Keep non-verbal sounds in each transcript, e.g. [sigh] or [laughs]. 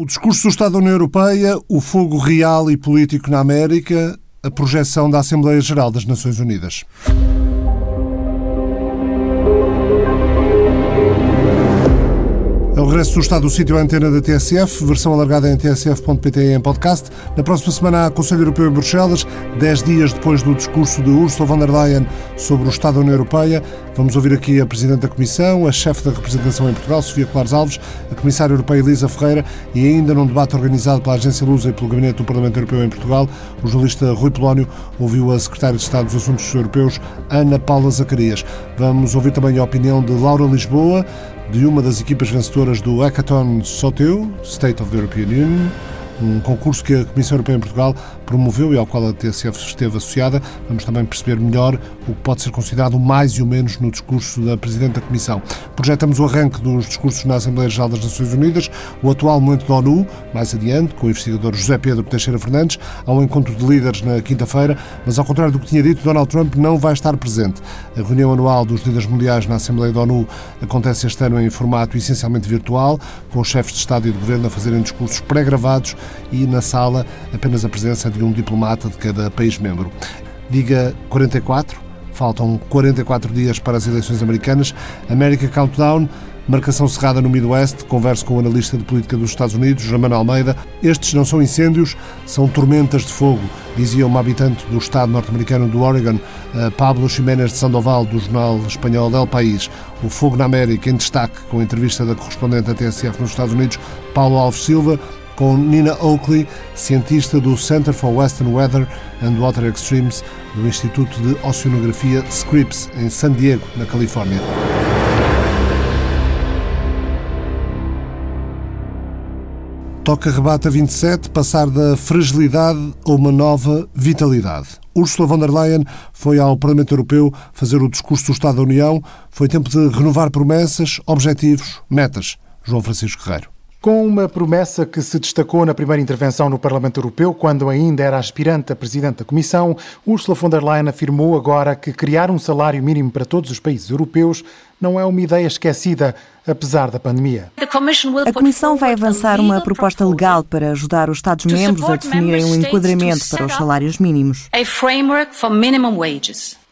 O discurso do Estado da União Europeia, o fogo real e político na América, a projeção da Assembleia Geral das Nações Unidas. Regresso do Estado do Sítio à antena da TSF, versão alargada em tsf.pt em podcast. Na próxima semana há Conselho Europeu em Bruxelas, dez dias depois do discurso de Ursula von der Leyen sobre o Estado da União Europeia. Vamos ouvir aqui a Presidente da Comissão, a chefe da representação em Portugal, Sofia Clares Alves, a Comissária Europeia Elisa Ferreira e ainda num debate organizado pela Agência Lusa e pelo Gabinete do Parlamento Europeu em Portugal, o jornalista Rui Polónio ouviu a Secretária de Estado dos Assuntos Europeus, Ana Paula Zacarias. Vamos ouvir também a opinião de Laura Lisboa, de uma das equipas vencedoras do Hackathon Soteu, State of the European Union, um concurso que a Comissão Europeia em Portugal promoveu e ao qual a TSF esteve associada. Vamos também perceber melhor o que pode ser considerado o mais e o menos no discurso da Presidente da Comissão. Projetamos o arranque dos discursos na Assembleia Geral das Nações Unidas, o atual momento da ONU, mais adiante, com o investigador José Pedro Teixeira Fernandes, ao encontro de líderes na quinta-feira, mas ao contrário do que tinha dito, Donald Trump não vai estar presente. A reunião anual dos líderes mundiais na Assembleia da ONU acontece este ano em formato essencialmente virtual, com os chefes de Estado e de Governo a fazerem discursos pré-gravados e na sala apenas a presença de um diplomata de cada país membro. Diga 44, faltam 44 dias para as eleições americanas. América Countdown, marcação cerrada no Midwest. Converso com o analista de política dos Estados Unidos, Ramano Almeida. Estes não são incêndios, são tormentas de fogo, dizia uma habitante do estado norte-americano do Oregon, Pablo Ximénez de Sandoval, do jornal espanhol El País. O fogo na América em destaque, com a entrevista da correspondente da TSF nos Estados Unidos, Paulo Alves Silva com Nina Oakley, cientista do Center for Western Weather and Water Extremes do Instituto de Oceanografia Scripps, em San Diego, na Califórnia. Toca rebata 27, passar da fragilidade a uma nova vitalidade. Ursula von der Leyen foi ao Parlamento Europeu fazer o discurso do Estado da União. Foi tempo de renovar promessas, objetivos, metas. João Francisco Guerreiro. Com uma promessa que se destacou na primeira intervenção no Parlamento Europeu, quando ainda era aspirante a Presidente da Comissão, Ursula von der Leyen afirmou agora que criar um salário mínimo para todos os países europeus não é uma ideia esquecida, apesar da pandemia. A Comissão vai avançar uma proposta legal para ajudar os Estados-membros a definirem um enquadramento para os salários mínimos.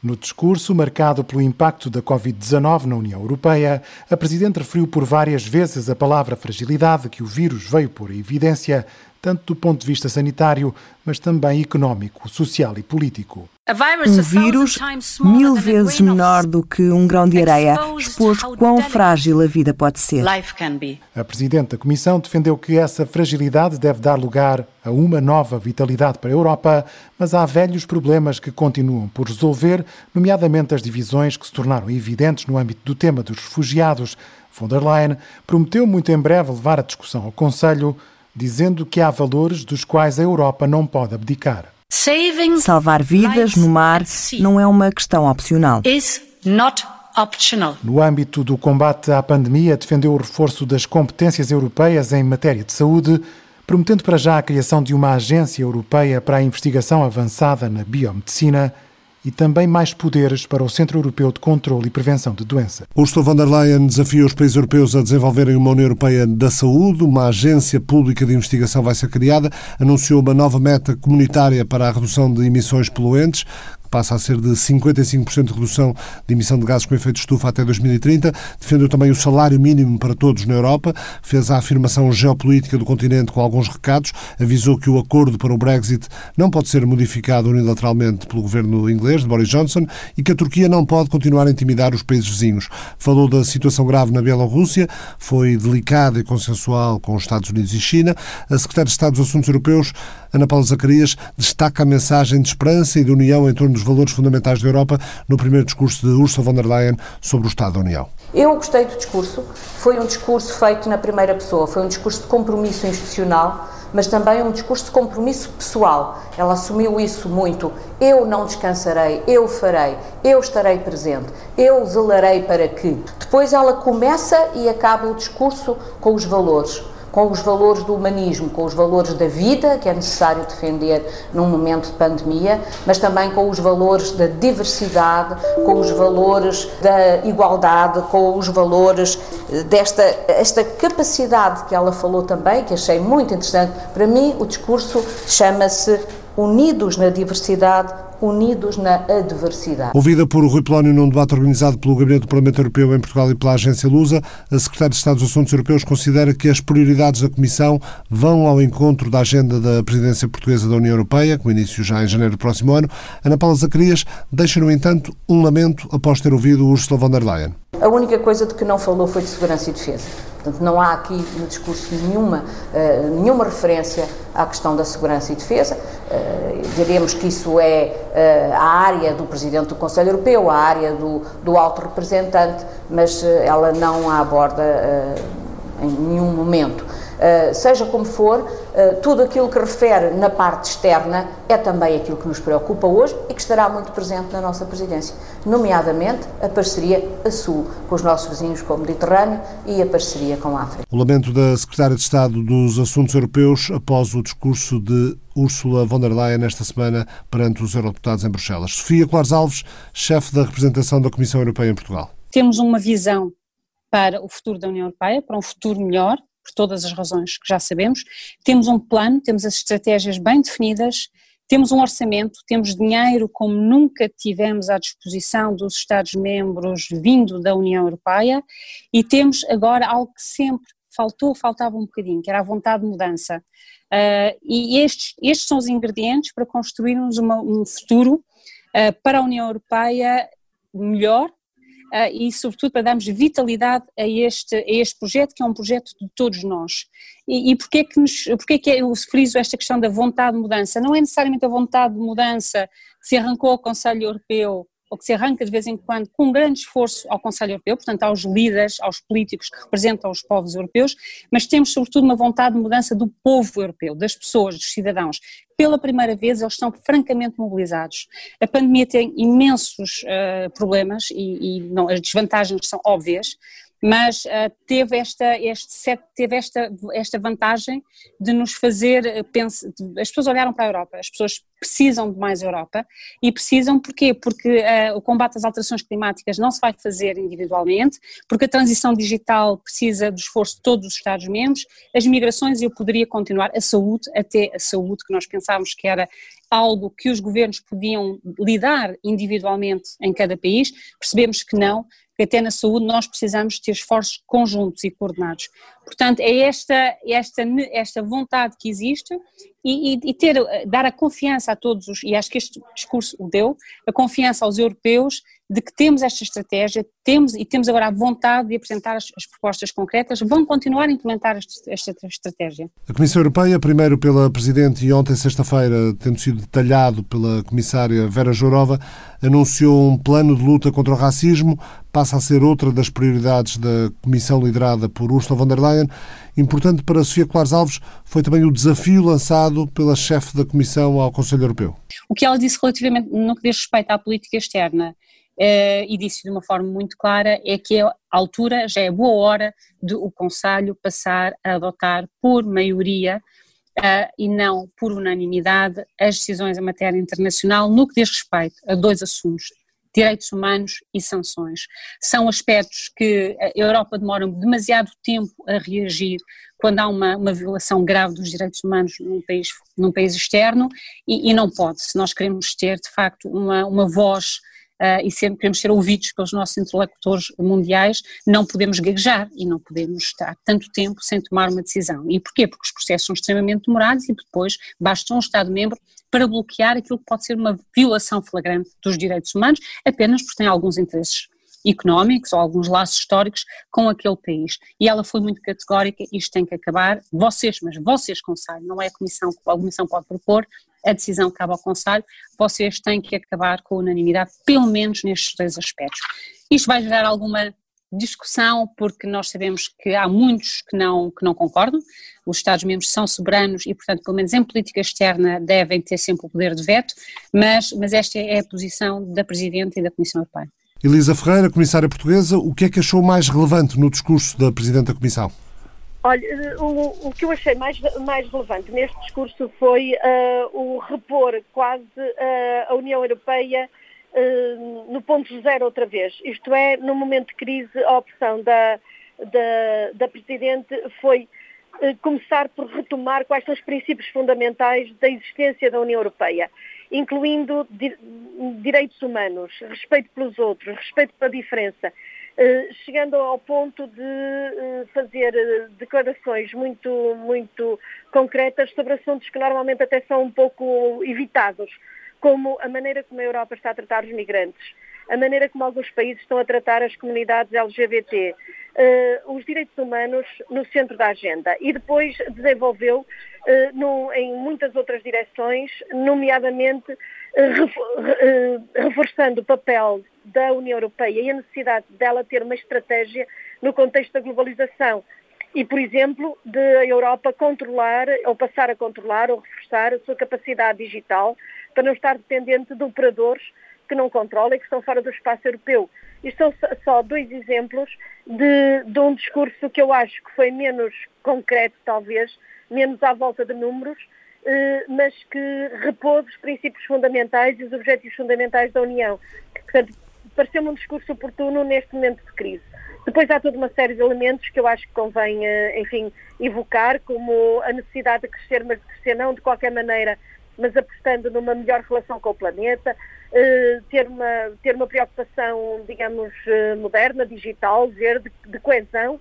No discurso marcado pelo impacto da Covid-19 na União Europeia, a Presidente referiu por várias vezes a palavra fragilidade que o vírus veio pôr em evidência, tanto do ponto de vista sanitário, mas também económico, social e político. Um vírus mil vezes menor do que um grão de areia expôs quão frágil a vida pode ser. A Presidente da Comissão defendeu que essa fragilidade deve dar lugar a uma nova vitalidade para a Europa, mas há velhos problemas que continuam por resolver, nomeadamente as divisões que se tornaram evidentes no âmbito do tema dos refugiados. Von der Leyen prometeu muito em breve levar a discussão ao Conselho, dizendo que há valores dos quais a Europa não pode abdicar. Salvar vidas no mar não é uma questão opcional. No âmbito do combate à pandemia, defendeu o reforço das competências europeias em matéria de saúde, prometendo para já a criação de uma agência europeia para a investigação avançada na biomedicina e também mais poderes para o Centro Europeu de Controlo e Prevenção de Doença. Ursula von der Leyen desafia os países europeus a desenvolverem uma União Europeia da Saúde. Uma agência pública de investigação vai ser criada. Anunciou uma nova meta comunitária para a redução de emissões poluentes passa a ser de 55% de redução de emissão de gases com efeito estufa até 2030. Defendeu também o salário mínimo para todos na Europa. Fez a afirmação geopolítica do continente com alguns recados. Avisou que o acordo para o Brexit não pode ser modificado unilateralmente pelo governo inglês, de Boris Johnson, e que a Turquia não pode continuar a intimidar os países vizinhos. Falou da situação grave na Bielorrússia. Foi delicada e consensual com os Estados Unidos e China. A secretária de Estado dos Assuntos Europeus, Ana Paula Zacarias, destaca a mensagem de esperança e de união em torno dos valores fundamentais da Europa no primeiro discurso de Ursula von der Leyen sobre o Estado da União. Eu gostei do discurso. Foi um discurso feito na primeira pessoa, foi um discurso de compromisso institucional, mas também um discurso de compromisso pessoal. Ela assumiu isso muito. Eu não descansarei, eu farei, eu estarei presente, eu zelarei para que. Depois ela começa e acaba o discurso com os valores com os valores do humanismo, com os valores da vida, que é necessário defender num momento de pandemia, mas também com os valores da diversidade, com os valores da igualdade, com os valores eh, desta esta capacidade que ela falou também, que achei muito interessante. Para mim, o discurso chama-se Unidos na Diversidade, unidos na adversidade. Ouvida por Rui Polónio num debate organizado pelo Gabinete do Parlamento Europeu em Portugal e pela Agência Lusa, a Secretária de Estado dos Assuntos Europeus considera que as prioridades da Comissão vão ao encontro da agenda da presidência portuguesa da União Europeia, com início já em janeiro do próximo ano. Ana Paula Zacarias deixa, no entanto, um lamento após ter ouvido Ursula von der Leyen. A única coisa de que não falou foi de segurança e defesa. Portanto, não há aqui no discurso nenhuma, uh, nenhuma referência à questão da segurança e defesa. Uh, diremos que isso é uh, a área do Presidente do Conselho Europeu, a área do, do alto representante, mas ela não a aborda em nenhum momento. Uh, seja como for, uh, tudo aquilo que refere na parte externa é também aquilo que nos preocupa hoje e que estará muito presente na nossa presidência, nomeadamente a parceria a sul com os nossos vizinhos com o Mediterrâneo e a parceria com a África. O lamento da Secretária de Estado dos Assuntos Europeus após o discurso de Ursula von der Leyen esta semana perante os eurodeputados em Bruxelas. Sofia Colares Alves, chefe da representação da Comissão Europeia em Portugal. Temos uma visão para o futuro da União Europeia, para um futuro melhor, por todas as razões que já sabemos. Temos um plano, temos as estratégias bem definidas, temos um orçamento, temos dinheiro como nunca tivemos à disposição dos Estados-membros vindo da União Europeia e temos agora algo que sempre faltou, faltava um bocadinho, que era a vontade de mudança. Uh, e estes, estes são os ingredientes para construirmos uma, um futuro uh, para a União Europeia melhor, e, sobretudo, para darmos vitalidade a este, a este projeto, que é um projeto de todos nós. E, e porquê, que que eu friso esta questão da vontade de mudança? Não é necessariamente a vontade de mudança que se arrancou ao Conselho Europeu ou que se arranca de vez em quando com um grande esforço ao Conselho Europeu, portanto aos líderes, aos políticos que representam os povos europeus, mas temos sobretudo uma vontade de mudança do povo europeu, das pessoas, dos cidadãos. Pela primeira vez eles estão francamente mobilizados. A pandemia tem imensos uh, problemas e, e não, as desvantagens são óbvias, mas uh, teve, esta, este set, teve esta, esta vantagem de nos fazer pensar, as pessoas olharam para a Europa, as pessoas precisam de mais Europa e precisam porquê? Porque uh, o combate às alterações climáticas não se vai fazer individualmente, porque a transição digital precisa do esforço de todos os Estados-membros, as migrações, eu poderia continuar, a saúde, até a saúde que nós pensávamos que era algo que os governos podiam lidar individualmente em cada país, percebemos que não, que até na saúde nós precisamos ter esforços conjuntos e coordenados. Portanto, é esta, esta, esta vontade que existe e, e, ter, dar a confiança a todos, os, e acho que este discurso o deu, a confiança aos europeus de que temos esta estratégia, temos e temos agora a vontade de apresentar as, as propostas concretas, vão continuar a implementar esta, esta, estratégia. A Comissão Europeia, primeiro pela Presidente e ontem, sexta-feira, tendo sido detalhado pela Comissária Vera Jourova, anunciou um plano de luta contra o racismo, passa a ser outra das prioridades da Comissão liderada por Ursula von der Leyen. Importante para Sofia Colares Alves foi também o desafio lançado pela chefe da Comissão ao Conselho Europeu. O que ela disse relativamente no que diz respeito à política externa Uh, e disse de uma forma muito clara, é que a altura, já é boa hora de o Conselho passar a adotar por maioria uh, e não por unanimidade as decisões em matéria internacional no que diz respeito a dois assuntos, direitos humanos e sanções. São aspectos que a Europa demora demasiado tempo a reagir quando há uma, uma violação grave dos direitos humanos num país, num país externo e, e não pode, se nós queremos ter de facto uma, uma voz uh, e sempre queremos ser ouvidos pelos nossos interlocutores mundiais, não podemos gaguejar e não podemos estar tanto tempo sem tomar uma decisão. E porquê? Porque os processos são extremamente demorados e depois basta um Estado-membro para bloquear aquilo que pode ser uma violação flagrante dos direitos humanos, apenas porque tem alguns interesses económicos ou alguns laços históricos com aquele país. E ela foi muito categórica, isto tem que acabar, vocês, mas vocês, Conselho, não é a Comissão, a Comissão pode propor, a decisão cabe ao Conselho, vocês têm que acabar com unanimidade, pelo menos nestes dois aspectos. Isto vai gerar alguma discussão, porque nós sabemos que há muitos que não, que não concordam, os Estados-membros são soberanos e, portanto, pelo menos em política externa devem ter sempre o poder de veto, mas, mas esta é a posição da Presidente e da Comissão Europeia. Elisa Ferreira, Comissária Portuguesa, o que é que achou mais relevante no discurso da Presidente da Comissão? Olha, o, o que eu achei mais, mais relevante neste discurso foi uh, o repor quase uh, a União Europeia uh, no ponto zero outra vez. Isto é, no momento de crise, a opção da, da, da Presidente foi começar por retomar quais são os princípios fundamentais da existência da União Europeia, incluindo di direitos humanos, respeito pelos outros, respeito pela diferença, chegando ao ponto de eh, fazer eh, declarações muito, muito concretas sobre assuntos que normalmente até são um pouco evitados, como a maneira como a Europa está a tratar os migrantes, a maneira como alguns países estão a tratar as comunidades LGBT, os direitos humanos no centro da agenda. E depois desenvolveu em muitas outras direções, nomeadamente reforçando o papel da União Europeia e a necessidade dela ter uma estratégia no contexto da globalização e, por exemplo, de a Europa controlar ou passar a controlar ou reforçar a sua capacidade digital para não estar dependente de operadores que não controlam e que estão fora do espaço europeu. Isto são só dois exemplos de, de um discurso que eu acho que foi menos concreto, talvez, menos à volta de números, eh, mas que repôs os princípios fundamentais e os objetivos fundamentais da União. Portanto, pareceu-me um discurso oportuno neste momento de crise. Depois há toda uma série de elementos que eu acho que convém, eh, enfim, evocar, como a necessidade de crescer, mas de crescer não de qualquer maneira, mas apostando numa melhor relação com o planeta, eh, ter, uma, ter uma preocupação, digamos, eh, moderna, digital, verde, de coesão,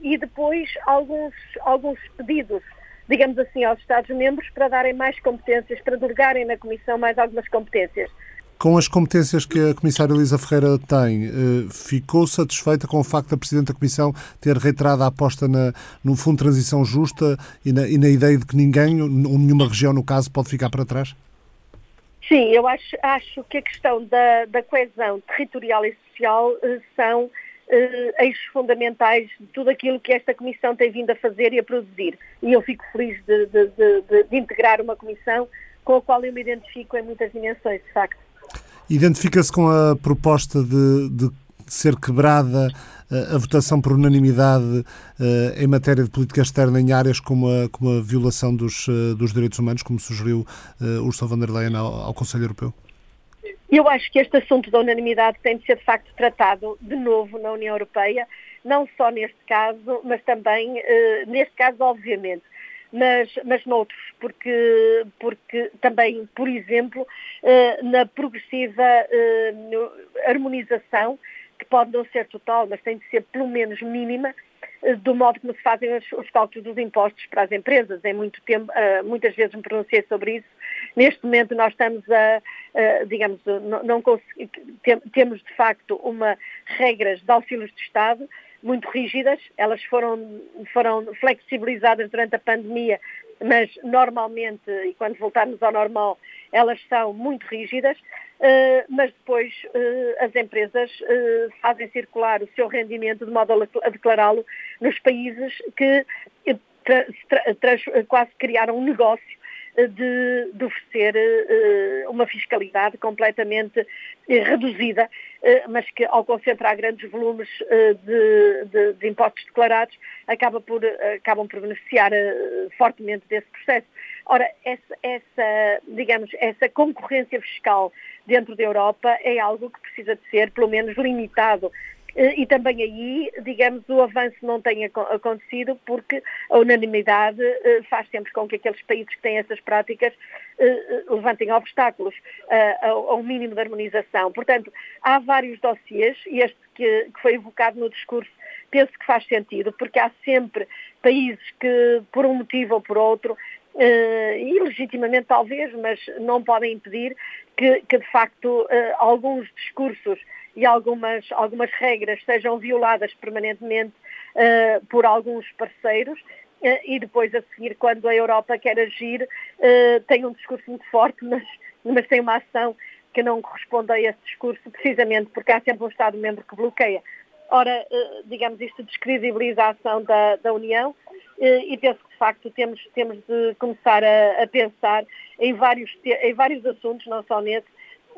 e depois alguns, alguns pedidos, digamos assim, aos Estados-membros para darem mais competências, para delegarem na Comissão mais algumas competências. Com as competências que a Comissária Elisa Ferreira tem, eh, ficou satisfeita com o facto da Presidente da Comissão ter reiterado a aposta na, no Fundo de Transição Justa e na, e na ideia de que ninguém, ou nenhuma região no caso, pode ficar para trás? Sim, eu acho, acho que a questão da, da coesão territorial e social eh, são eh, eixos fundamentais de tudo aquilo que esta Comissão tem vindo a fazer e a produzir. E eu fico feliz de, de, de, de integrar uma Comissão com a qual eu me identifico em muitas dimensões, de facto. Identifica-se com a proposta de, de ser quebrada uh, a votação por unanimidade uh, em matéria de política externa em áreas como a, como a violação dos, uh, dos direitos humanos, como sugeriu Ursula von der Leyen ao, ao Conselho Europeu? Eu acho que este assunto da unanimidade tem de ser de facto tratado de novo na União Europeia, não só neste caso, mas também, neste caso, obviamente, mas, mas noutros, porque, porque também, por exemplo, eh, na progressiva eh, harmonização, que pode não ser total, mas tem de ser pelo menos mínima, eh, do modo como se fazem os, os, cálculos dos impostos para as empresas. Em muito tempo, muitas vezes me pronunciei sobre isso. Neste momento nós estamos a, a digamos, não, não temos de facto uma regras de auxílios de Estado muito rígidas, elas foram, foram flexibilizadas durante a pandemia, mas normalmente, e quando voltarmos ao normal, elas são muito rígidas, uh, mas depois uh, as empresas uh, fazem circular o seu rendimento de modo a declará-lo nos países que quase criaram um negócio de, de oferecer uh, uma fiscalidade completamente uh, reduzida, uh, mas que ao concentrar grandes volumes de, de, de, impostos declarados acaba por, acabam por beneficiar fortemente desse processo. Ora, essa, essa, digamos, essa concorrência fiscal dentro da Europa é algo que precisa de ser, pelo menos, limitado e também aí, digamos, o avanço não tenha acontecido porque a unanimidade eh, faz sempre com que aqueles países que têm essas práticas eh, eh, levantem obstáculos ao mínimo de harmonização. Portanto, há vários dossiês, e este que, foi evocado no discurso penso que faz sentido, porque há sempre países que, por um motivo ou por outro, Uh, e legitimamente talvez, mas não podem impedir que, que de facto, alguns discursos e algumas, algumas regras sejam violadas permanentemente uh, por alguns parceiros uh, e depois a seguir, quando a Europa quer agir, uh, tem um discurso muito forte, [laughs] mas, mas tem uma ação que não corresponde a esse discurso, precisamente porque há sempre um Estado-membro que bloqueia. Ora, digamos, isto descredibiliza a ação da, da União e penso que, de facto, temos, temos de começar a, a pensar em vários, em vários assuntos, não só nesse,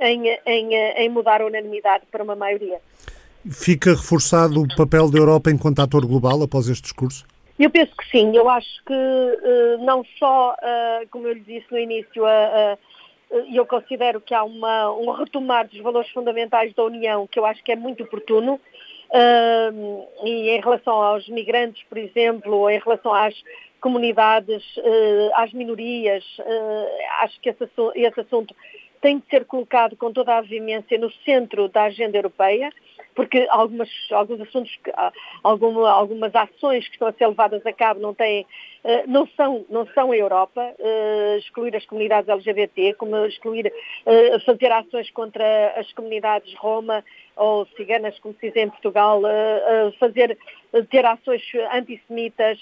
em, em, em mudar a unanimidade para uma maioria. Fica reforçado o papel da Europa enquanto ator global após este discurso? Eu penso que sim, eu acho que uh, não só, uh, como eu lhe disse no início, uh, eu considero que há uma, um retomar dos valores fundamentais da União, que eu acho que é muito oportuno, e em relação aos migrantes, por exemplo, ou em relação às comunidades, às minorias, acho que esse, esse assunto tem de ser colocado com toda a veemência no centro da agenda europeia porque algumas, alguns assuntos, alguma, algumas ações que estão a ser levadas a cabo não têm, eh, não são, não são a Europa, eh, excluir as comunidades LGBT, como excluir, eh, fazer ações contra as comunidades Roma ou ciganas, como se diz em Portugal, fazer, ter ações antissemitas,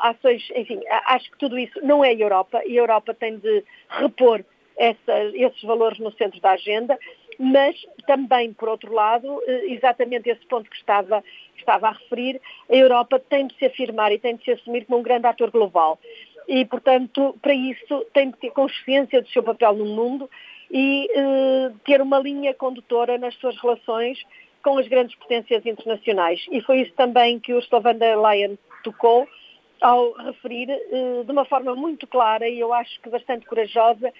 ações, enfim, acho que tudo isso não é a Europa e a Europa tem de repor essa, esses valores no centro da agenda mas também, por outro lado, eh, exatamente esse ponto que estava, estava a referir, a Europa tem de se afirmar e tem de se assumir como um grande ator global. E, portanto, para isso tem de ter consciência do seu papel no mundo e eh, ter uma linha condutora nas suas relações com as grandes potências internacionais. E foi isso também que Ursula von der Leyen tocou ao referir eh, de uma forma muito clara e eu acho que bastante corajosa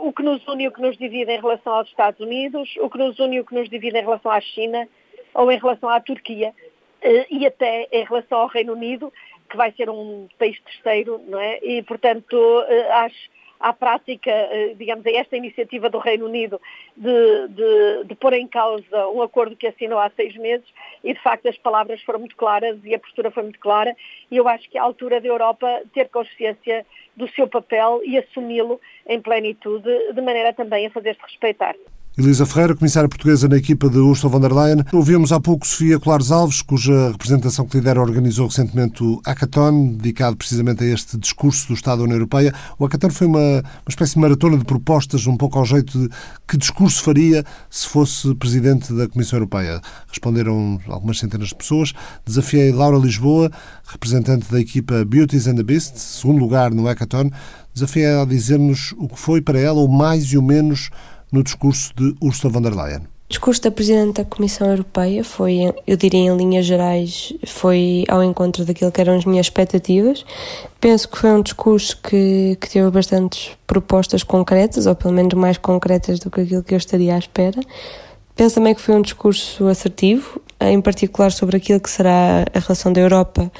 o que nos une e o que nos divide em relação aos Estados Unidos, o que nos une e o que nos divide em relação à China ou em relação à Turquia eh, e até em relação ao Reino Unido, que vai ser um país terceiro, não é? E, portanto, eh, acho à prática, eh, digamos, a esta iniciativa do Reino Unido de, de, de, pôr em causa um acordo que assinou há seis meses e, de facto, as palavras foram muito claras e a postura foi muito clara e eu acho que é a altura da Europa ter consciência do seu papel e assumi-lo em plenitude, de maneira também a fazer-se respeitar. Elisa Ferreira, comissária portuguesa na equipa de Ursula von der Leyen. Ouvimos há pouco Sofia Colares Alves, cuja representação que lidera organizou recentemente o Hackathon, dedicado precisamente a este discurso do Estado da União Europeia. O Hackathon foi uma, uma espécie de maratona de propostas, um pouco ao jeito de que discurso faria se fosse presidente da Comissão Europeia. Responderam algumas centenas de pessoas. Desafiei Laura Lisboa, representante da equipa Beauties and the Beast, segundo lugar no Hackathon. Desafiei a dizer-nos o que foi para ela o mais e o menos no discurso de Ursula von der Leyen? O discurso da Presidente da Comissão Europeia foi, eu diria em linhas gerais, foi ao encontro daquilo que eram as minhas expectativas. Penso que foi um discurso que, que teve bastantes propostas concretas, ou pelo menos mais concretas do que aquilo que eu estaria à espera. Penso também que foi um discurso assertivo, em particular sobre aquilo que será a relação da Europa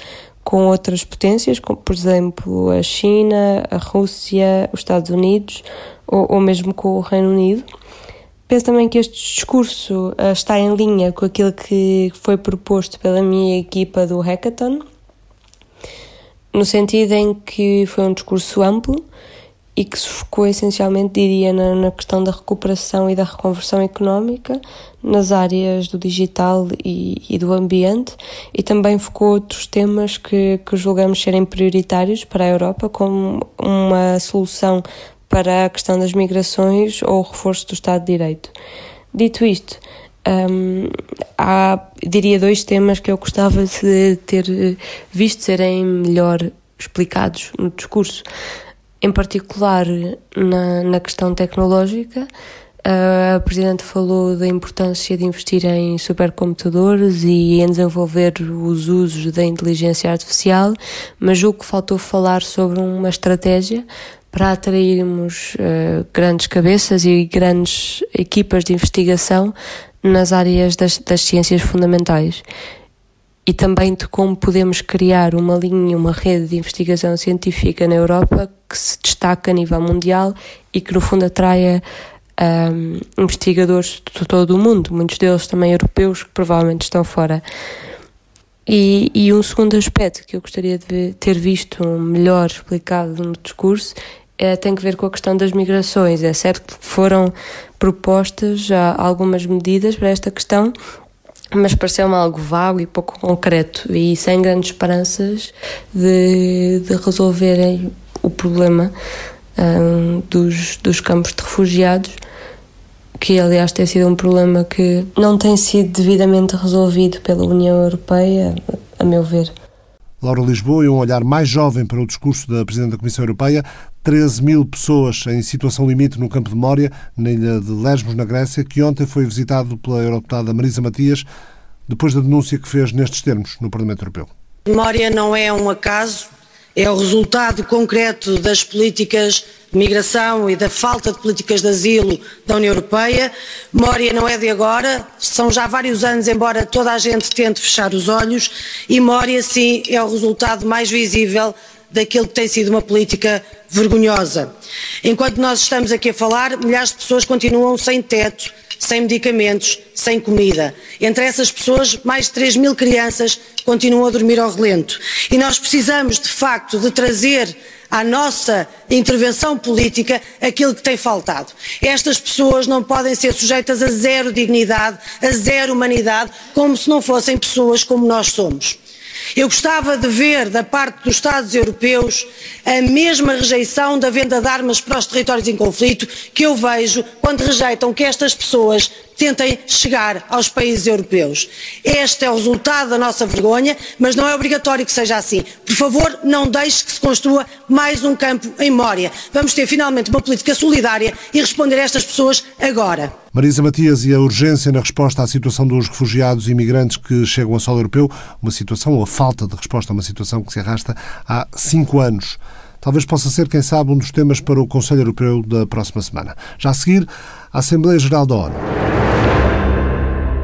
com outras potências, como por exemplo a China, a Rússia, os Estados Unidos ou, ou mesmo com o Reino Unido. Penso também que este discurso uh, está em linha com aquilo que foi proposto pela minha equipa do Hackathon, no sentido em que foi um discurso amplo e que se focou essencialmente, diria, na, na, questão da recuperação e da reconversão económica, nas áreas do digital e, e do ambiente, e também focou outros temas que, que julgamos serem prioritários para a Europa, como uma solução para a questão das migrações ou o reforço do Estado de Direito. Dito isto, um, há, diria, dois temas que eu gostava de ter visto serem melhor explicados no discurso em particular na, na questão tecnológica. A Presidente falou da importância de investir em supercomputadores e em desenvolver os usos da inteligência artificial, mas julgo que faltou falar sobre uma estratégia para atrairmos uh, grandes cabeças e grandes equipas de investigação nas áreas das, das ciências fundamentais e também de como podemos criar uma linha, uma rede de investigação científica na Europa que se destaca a nível mundial e que no fundo atraia um, investigadores de todo o mundo, muitos deles também europeus que provavelmente estão fora. E, e um segundo aspecto que eu gostaria de ter visto melhor explicado no discurso é, tem que ver com a questão das migrações. É certo que foram propostas já algumas medidas para esta questão, mas pareceu-me algo vago e pouco concreto e sem grandes esperanças de, de resolverem o problema um, dos, dos campos de refugiados, que aliás tem sido um problema que não tem sido devidamente resolvido pela União Europeia, a meu ver. Laura Lisboa e um olhar mais jovem para o discurso da Presidente da Comissão Europeia. 13 mil pessoas em situação limite no campo de Mória, na ilha de Lesbos, na Grécia, que ontem foi visitado pela eurodeputada Marisa Matias, depois da denúncia que fez nestes termos no Parlamento Europeu. Memória não é um acaso, é o resultado concreto das políticas de migração e da falta de políticas de asilo da União Europeia. Mória não é de agora, são já vários anos, embora toda a gente tente fechar os olhos, e Mória, sim, é o resultado mais visível daquilo que tem sido uma política vergonhosa. Enquanto nós estamos aqui a falar, milhares de pessoas continuam sem teto, sem medicamentos, sem comida. Entre essas pessoas, mais de 3 mil crianças continuam a dormir ao relento. E nós precisamos, de facto, de trazer à nossa intervenção política aquilo que tem faltado. Estas pessoas não podem ser sujeitas a zero dignidade, a zero humanidade, como se não fossem pessoas como nós somos. Eu gostava de ver da parte dos Estados europeus a mesma rejeição da venda de armas para os territórios em conflito que eu vejo quando rejeitam que estas pessoas tentem chegar aos países europeus. Este é o resultado da nossa vergonha, mas não é obrigatório que seja assim. Por favor, não deixe que se construa mais um campo em Mória. Vamos ter finalmente uma política solidária e responder a estas pessoas agora. Marisa Matias e a urgência na resposta à situação dos refugiados e imigrantes que chegam ao solo europeu, uma situação ou a falta de resposta a uma situação que se arrasta há cinco anos. Talvez possa ser, quem sabe, um dos temas para o Conselho Europeu da próxima semana. Já a seguir, a Assembleia Geral da ONU.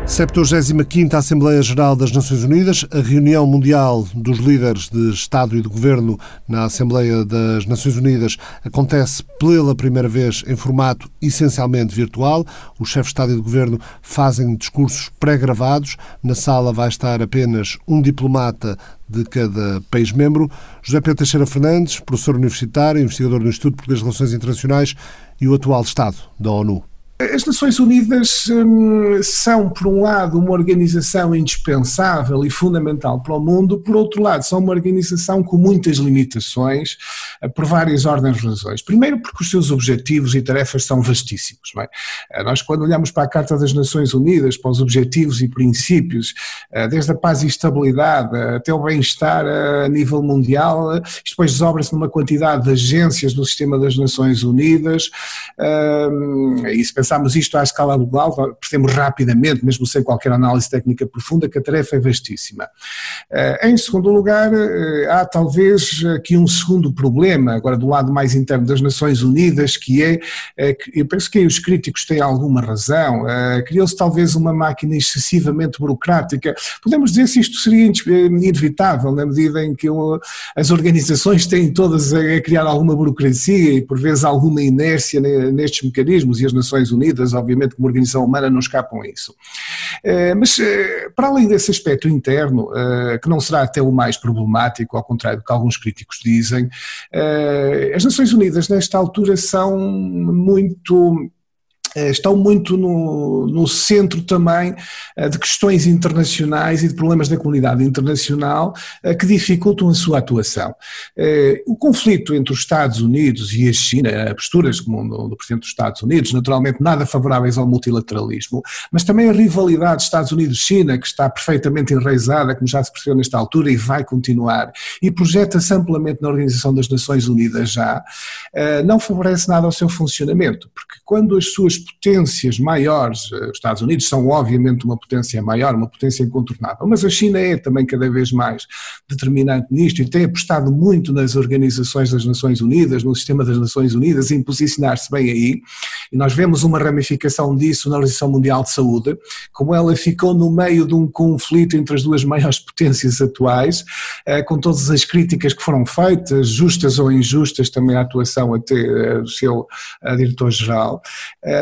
75ª Assembleia Geral das Nações Unidas, a reunião mundial dos líderes de Estado e de Governo na Assembleia das Nações Unidas acontece pela primeira vez em formato essencialmente virtual. Os chefes de Estado e de Governo fazem discursos pré-gravados. Na sala vai estar apenas um diplomata de cada país membro. José Pedro Teixeira Fernandes, professor universitário, investigador do Instituto Português de Relações Internacionais e o atual Estado da ONU. As Nações Unidas hum, são, por um lado, uma organização indispensável e fundamental para o mundo, por outro lado, são uma organização com muitas limitações, eh, por várias ordens de razões. Primeiro, porque os seus objetivos e tarefas são vastíssimos. É? Eh, nós, quando olhamos para a Carta das Nações Unidas, para os objetivos e princípios, eh, desde a paz e estabilidade até o bem-estar a nível mundial, isto depois desobra-se numa quantidade de agências do sistema das Nações Unidas, hum, e se pensarmos isto à escala global, percebemos rapidamente, mesmo sem qualquer análise técnica profunda, que a tarefa é vastíssima. Eh, em segundo lugar, eh, há talvez aqui um segundo problema, agora do lado mais interno das Nações Unidas, que é, que eu penso que os críticos têm alguma razão, eh, criou-se talvez uma máquina excessivamente burocrática. Podemos dizer se isto seria inevitável, na medida em que as organizações têm todas a criar alguma burocracia e por vezes alguma inércia nestes mecanismos e as Nações Unidas, obviamente, como organização humana, não escapam a isso. Eh, mas, eh, para além desse aspecto interno, eh, que não será até o mais problemático, ao contrário do que alguns críticos dizem, as Nações Unidas, nesta altura, são muito estão muito no, no, centro também eh, de questões internacionais e de problemas da comunidade internacional eh, que dificultam a sua atuação. O conflito entre os Estados Unidos e a China, posturas como do Presidente dos Estados Unidos, naturalmente nada favoráveis ao multilateralismo, mas também a rivalidade Estados Unidos-China, que está perfeitamente enraizada, como já se percebeu nesta altura, e vai continuar, e projeta-se amplamente na Organização das Nações Unidas já, não favorece nada ao seu funcionamento, porque quando as suas potências maiores, eh, os Estados Unidos são obviamente uma potência maior, uma potência incontornável, mas a China é também cada vez mais determinante nisto e tem apostado muito nas organizações das Nações Unidas, no sistema das Nações Unidas, em posicionar-se bem aí, e nós vemos uma ramificação disso na Organização Mundial de Saúde, como ela ficou no meio de um conflito entre as duas maiores potências atuais, eh, com todas as críticas que foram feitas, justas ou injustas, também a atuação até eh, do seu diretor-geral,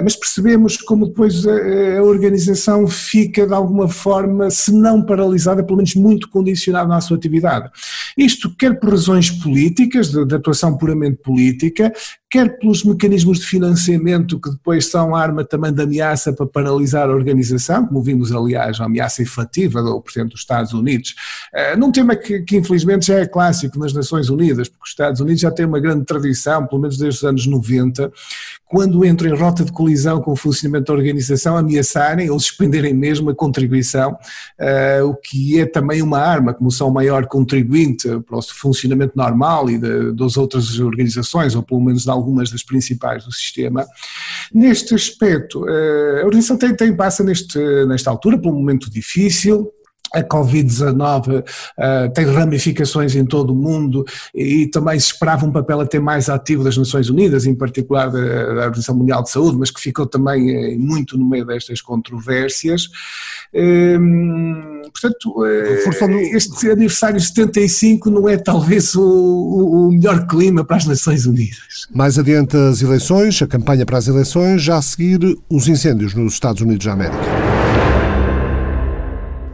mas mas percebemos como depois a, a, organização fica de alguma forma, se não paralisada, pelo menos muito condicionada na sua atividade. Isto quer por razões políticas, de, de atuação puramente política, quer pelos mecanismos de financiamento que depois são arma também de ameaça para paralisar a organização, como vimos aliás a ameaça efetiva do Presidente dos Estados Unidos, uh, num tema que, que, infelizmente já é clássico nas Nações Unidas, porque os Estados Unidos já têm uma grande tradição, pelo menos desde os anos 90, quando entram em rota de colisão com o funcionamento da organização, ameaçarem ou suspenderem mesmo a contribuição, uh, o que é também uma arma, como são o maior contribuinte para o funcionamento normal e das outras organizações, ou pelo menos de algumas das principais do sistema. Neste aspecto, eh, a organização tem, tem passa neste, nesta altura por um momento difícil, a Covid-19 uh, tem ramificações em todo o mundo e, e, também se esperava um papel até mais ativo das Nações Unidas, em particular da, da Organização Mundial de Saúde, mas que ficou também uh, muito no meio destas controvérsias. Uh, portanto, este aniversário 75 não é talvez o, o melhor clima para as Nações Unidas. Mais adiante as eleições, a campanha para as eleições, já a seguir os incêndios nos Estados Unidos da América.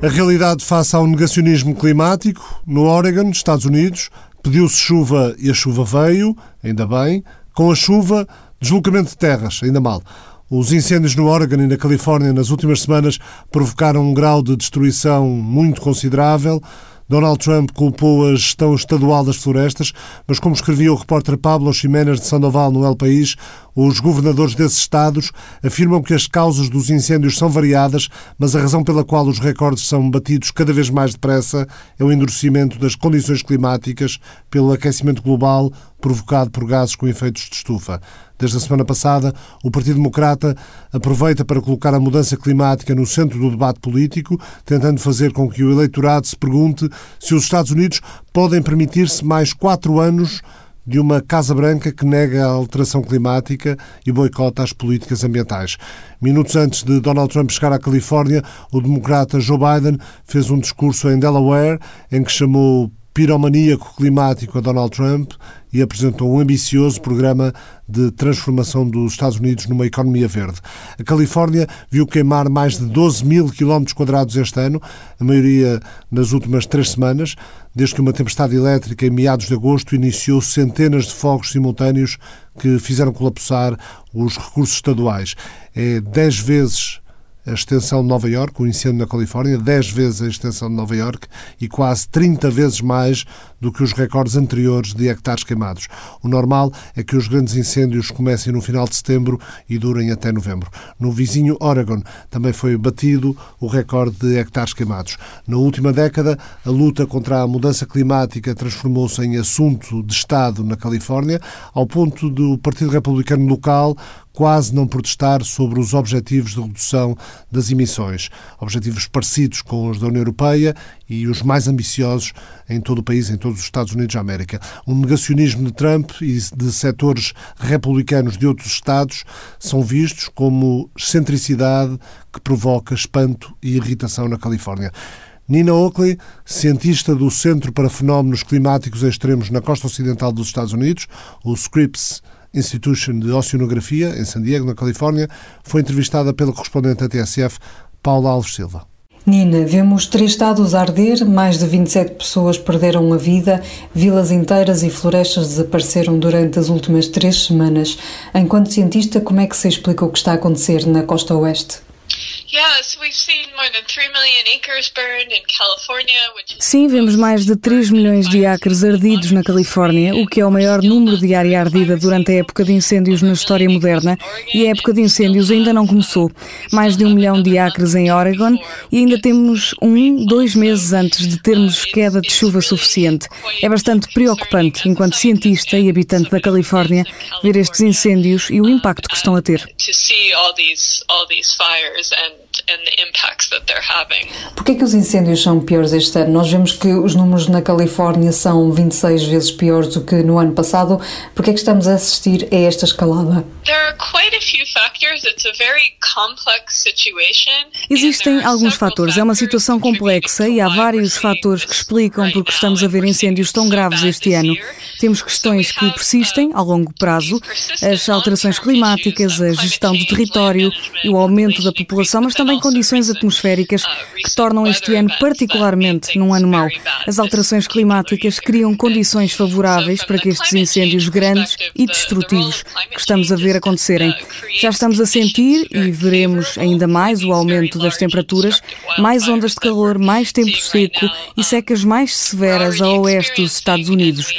A realidade face ao negacionismo climático, no Oregon, Estados Unidos, pediu-se chuva e a chuva veio, ainda bem. Com a chuva, deslocamento de terras, ainda mal. Os incêndios no Oregon e na Califórnia nas últimas semanas provocaram um grau de destruição muito considerável. Donald Trump culpou a gestão estadual das florestas, mas como escrevia o repórter Pablo Ximénez de Sandoval no El País, os governadores desses estados afirmam que as causas dos incêndios são variadas, mas a razão pela qual os recordes são batidos cada vez mais depressa é o endurecimento das condições climáticas pelo aquecimento global provocado por gases com efeitos de estufa. Desde a semana passada, o Partido Democrata aproveita para colocar a mudança climática no centro do debate político, tentando fazer com que o eleitorado se pergunte se os Estados Unidos podem permitir-se mais quatro anos de uma Casa Branca que nega a alteração climática e boicota as políticas ambientais. Minutos antes de Donald Trump chegar à Califórnia, o democrata Joe Biden fez um discurso em Delaware em que chamou piromaníaco climático a Donald Trump e apresentou um ambicioso programa de transformação dos Estados Unidos numa economia verde. A Califórnia viu queimar mais de 12 mil quilómetros quadrados este ano, a maioria nas últimas três semanas, desde que uma tempestade elétrica em meados de agosto iniciou centenas de fogos simultâneos que fizeram colapsar os recursos estaduais. É dez vezes a extensão de Nova Iorque, o incêndio na Califórnia, 10 vezes a extensão de Nova Iorque e quase 30 vezes mais do que os recordes anteriores de hectares queimados. O normal é que os grandes incêndios comecem no final de setembro e durem até novembro. No vizinho Oregon também foi batido o recorde de hectares queimados. Na última década, a luta contra a mudança climática transformou-se em assunto de Estado na Califórnia, ao ponto do Partido Republicano local quase não protestar sobre os objetivos de redução das emissões. Objetivos parecidos com os da União Europeia e os mais ambiciosos em todo o país, em todos os Estados Unidos da América. Um negacionismo de Trump e de setores republicanos de outros Estados são vistos como excentricidade que provoca espanto e irritação na Califórnia. Nina Oakley, cientista do Centro para Fenómenos Climáticos Extremos na costa ocidental dos Estados Unidos, o Scripps Institution de Oceanografia, em San Diego, na Califórnia, foi entrevistada pela correspondente da TSF, Paula Alves Silva. Nina, vemos três estados arder, mais de 27 pessoas perderam a vida, vilas inteiras e florestas desapareceram durante as últimas três semanas. Enquanto cientista, como é que se explica o que está a acontecer na costa oeste? Sim, vemos mais de 3 milhões de acres ardidos na Califórnia, o que é o maior número de área ardida durante a época de incêndios na história moderna, e a época de incêndios ainda não começou. Mais de um milhão de acres em Oregon e ainda temos um, dois meses antes de termos queda de chuva suficiente. É bastante preocupante, enquanto cientista e habitante da Califórnia, ver estes incêndios e o impacto que estão a ter. Por que é que os incêndios são piores este ano? Nós vemos que os números na Califórnia são 26 vezes piores do que no ano passado. Por que é que estamos a assistir a esta escalada? Existem alguns fatores. É uma situação complexa e há vários fatores que explicam porque estamos a ver incêndios tão graves este ano. Temos questões que persistem ao longo prazo, as alterações climáticas, a gestão do território e o aumento da população, mas também condições atmosféricas que tornam este ano particularmente num ano mau. As alterações climáticas criam condições favoráveis para que estes incêndios grandes e destrutivos que estamos a ver acontecerem. Já estamos a sentir e veremos ainda mais o aumento das temperaturas, mais ondas de calor, mais tempo seco e secas mais severas a oeste dos Estados Unidos.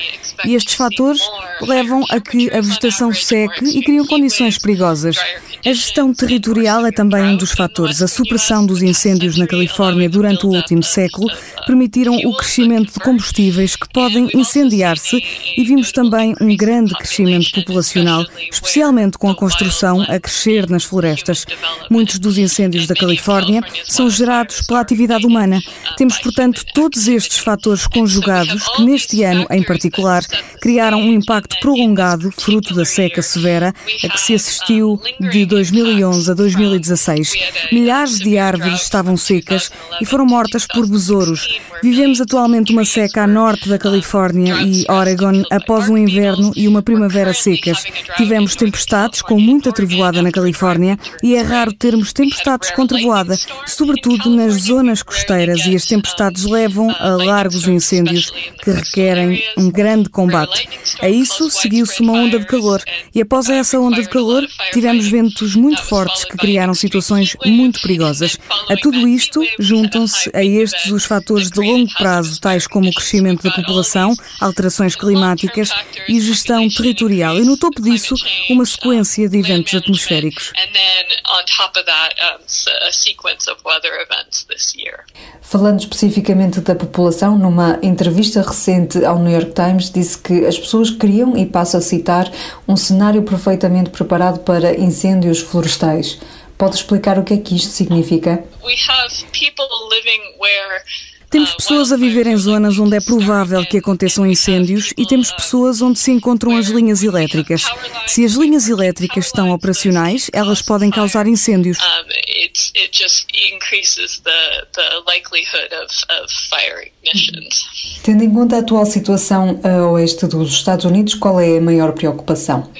E estes fatores levam a que a vegetação seque e criam condições perigosas. A gestão territorial é também um dos fatores. A supressão dos incêndios na Califórnia durante o último século permitiram o crescimento de combustíveis que podem incendiar-se e vimos também um grande crescimento populacional, especialmente com a construção a crescer nas florestas. Muitos dos incêndios da Califórnia são gerados pela atividade humana. Temos, portanto, todos estes fatores conjugados que, neste ano em particular, criaram um impacto prolongado, fruto da seca severa a que se assistiu de 2011 a 2016. Milhares de árvores estavam secas e foram mortas por besouros. Vivemos atualmente uma seca a norte da Califórnia e Oregon após um inverno e uma primavera secas. Tivemos tempestades com muita trovoada na Califórnia e é raro termos tempestades com trovoada, sobretudo nas zonas costeiras, e as tempestades levam a largos incêndios que requerem um grande combate. A isso seguiu-se uma onda de calor e após essa onda de calor tivemos ventos muito fortes que criaram situações muito perigosas. A tudo isto juntam-se a estes os fatores de longo prazo, tais como o crescimento da população, alterações climáticas e gestão territorial. E no topo disso, uma sequência de eventos atmosféricos. Falando especificamente da população, numa entrevista recente ao New York Times, disse que as pessoas criam, e passo a citar, um cenário perfeitamente preparado para incêndios florestais. Pode explicar o que é que isto significa? Temos pessoas a viver em zonas onde é provável que aconteçam incêndios e temos pessoas onde se encontram as linhas elétricas. Se as linhas elétricas estão operacionais, elas podem causar incêndios. Tendo em conta a atual situação a oeste dos Estados Unidos, qual é a maior preocupação?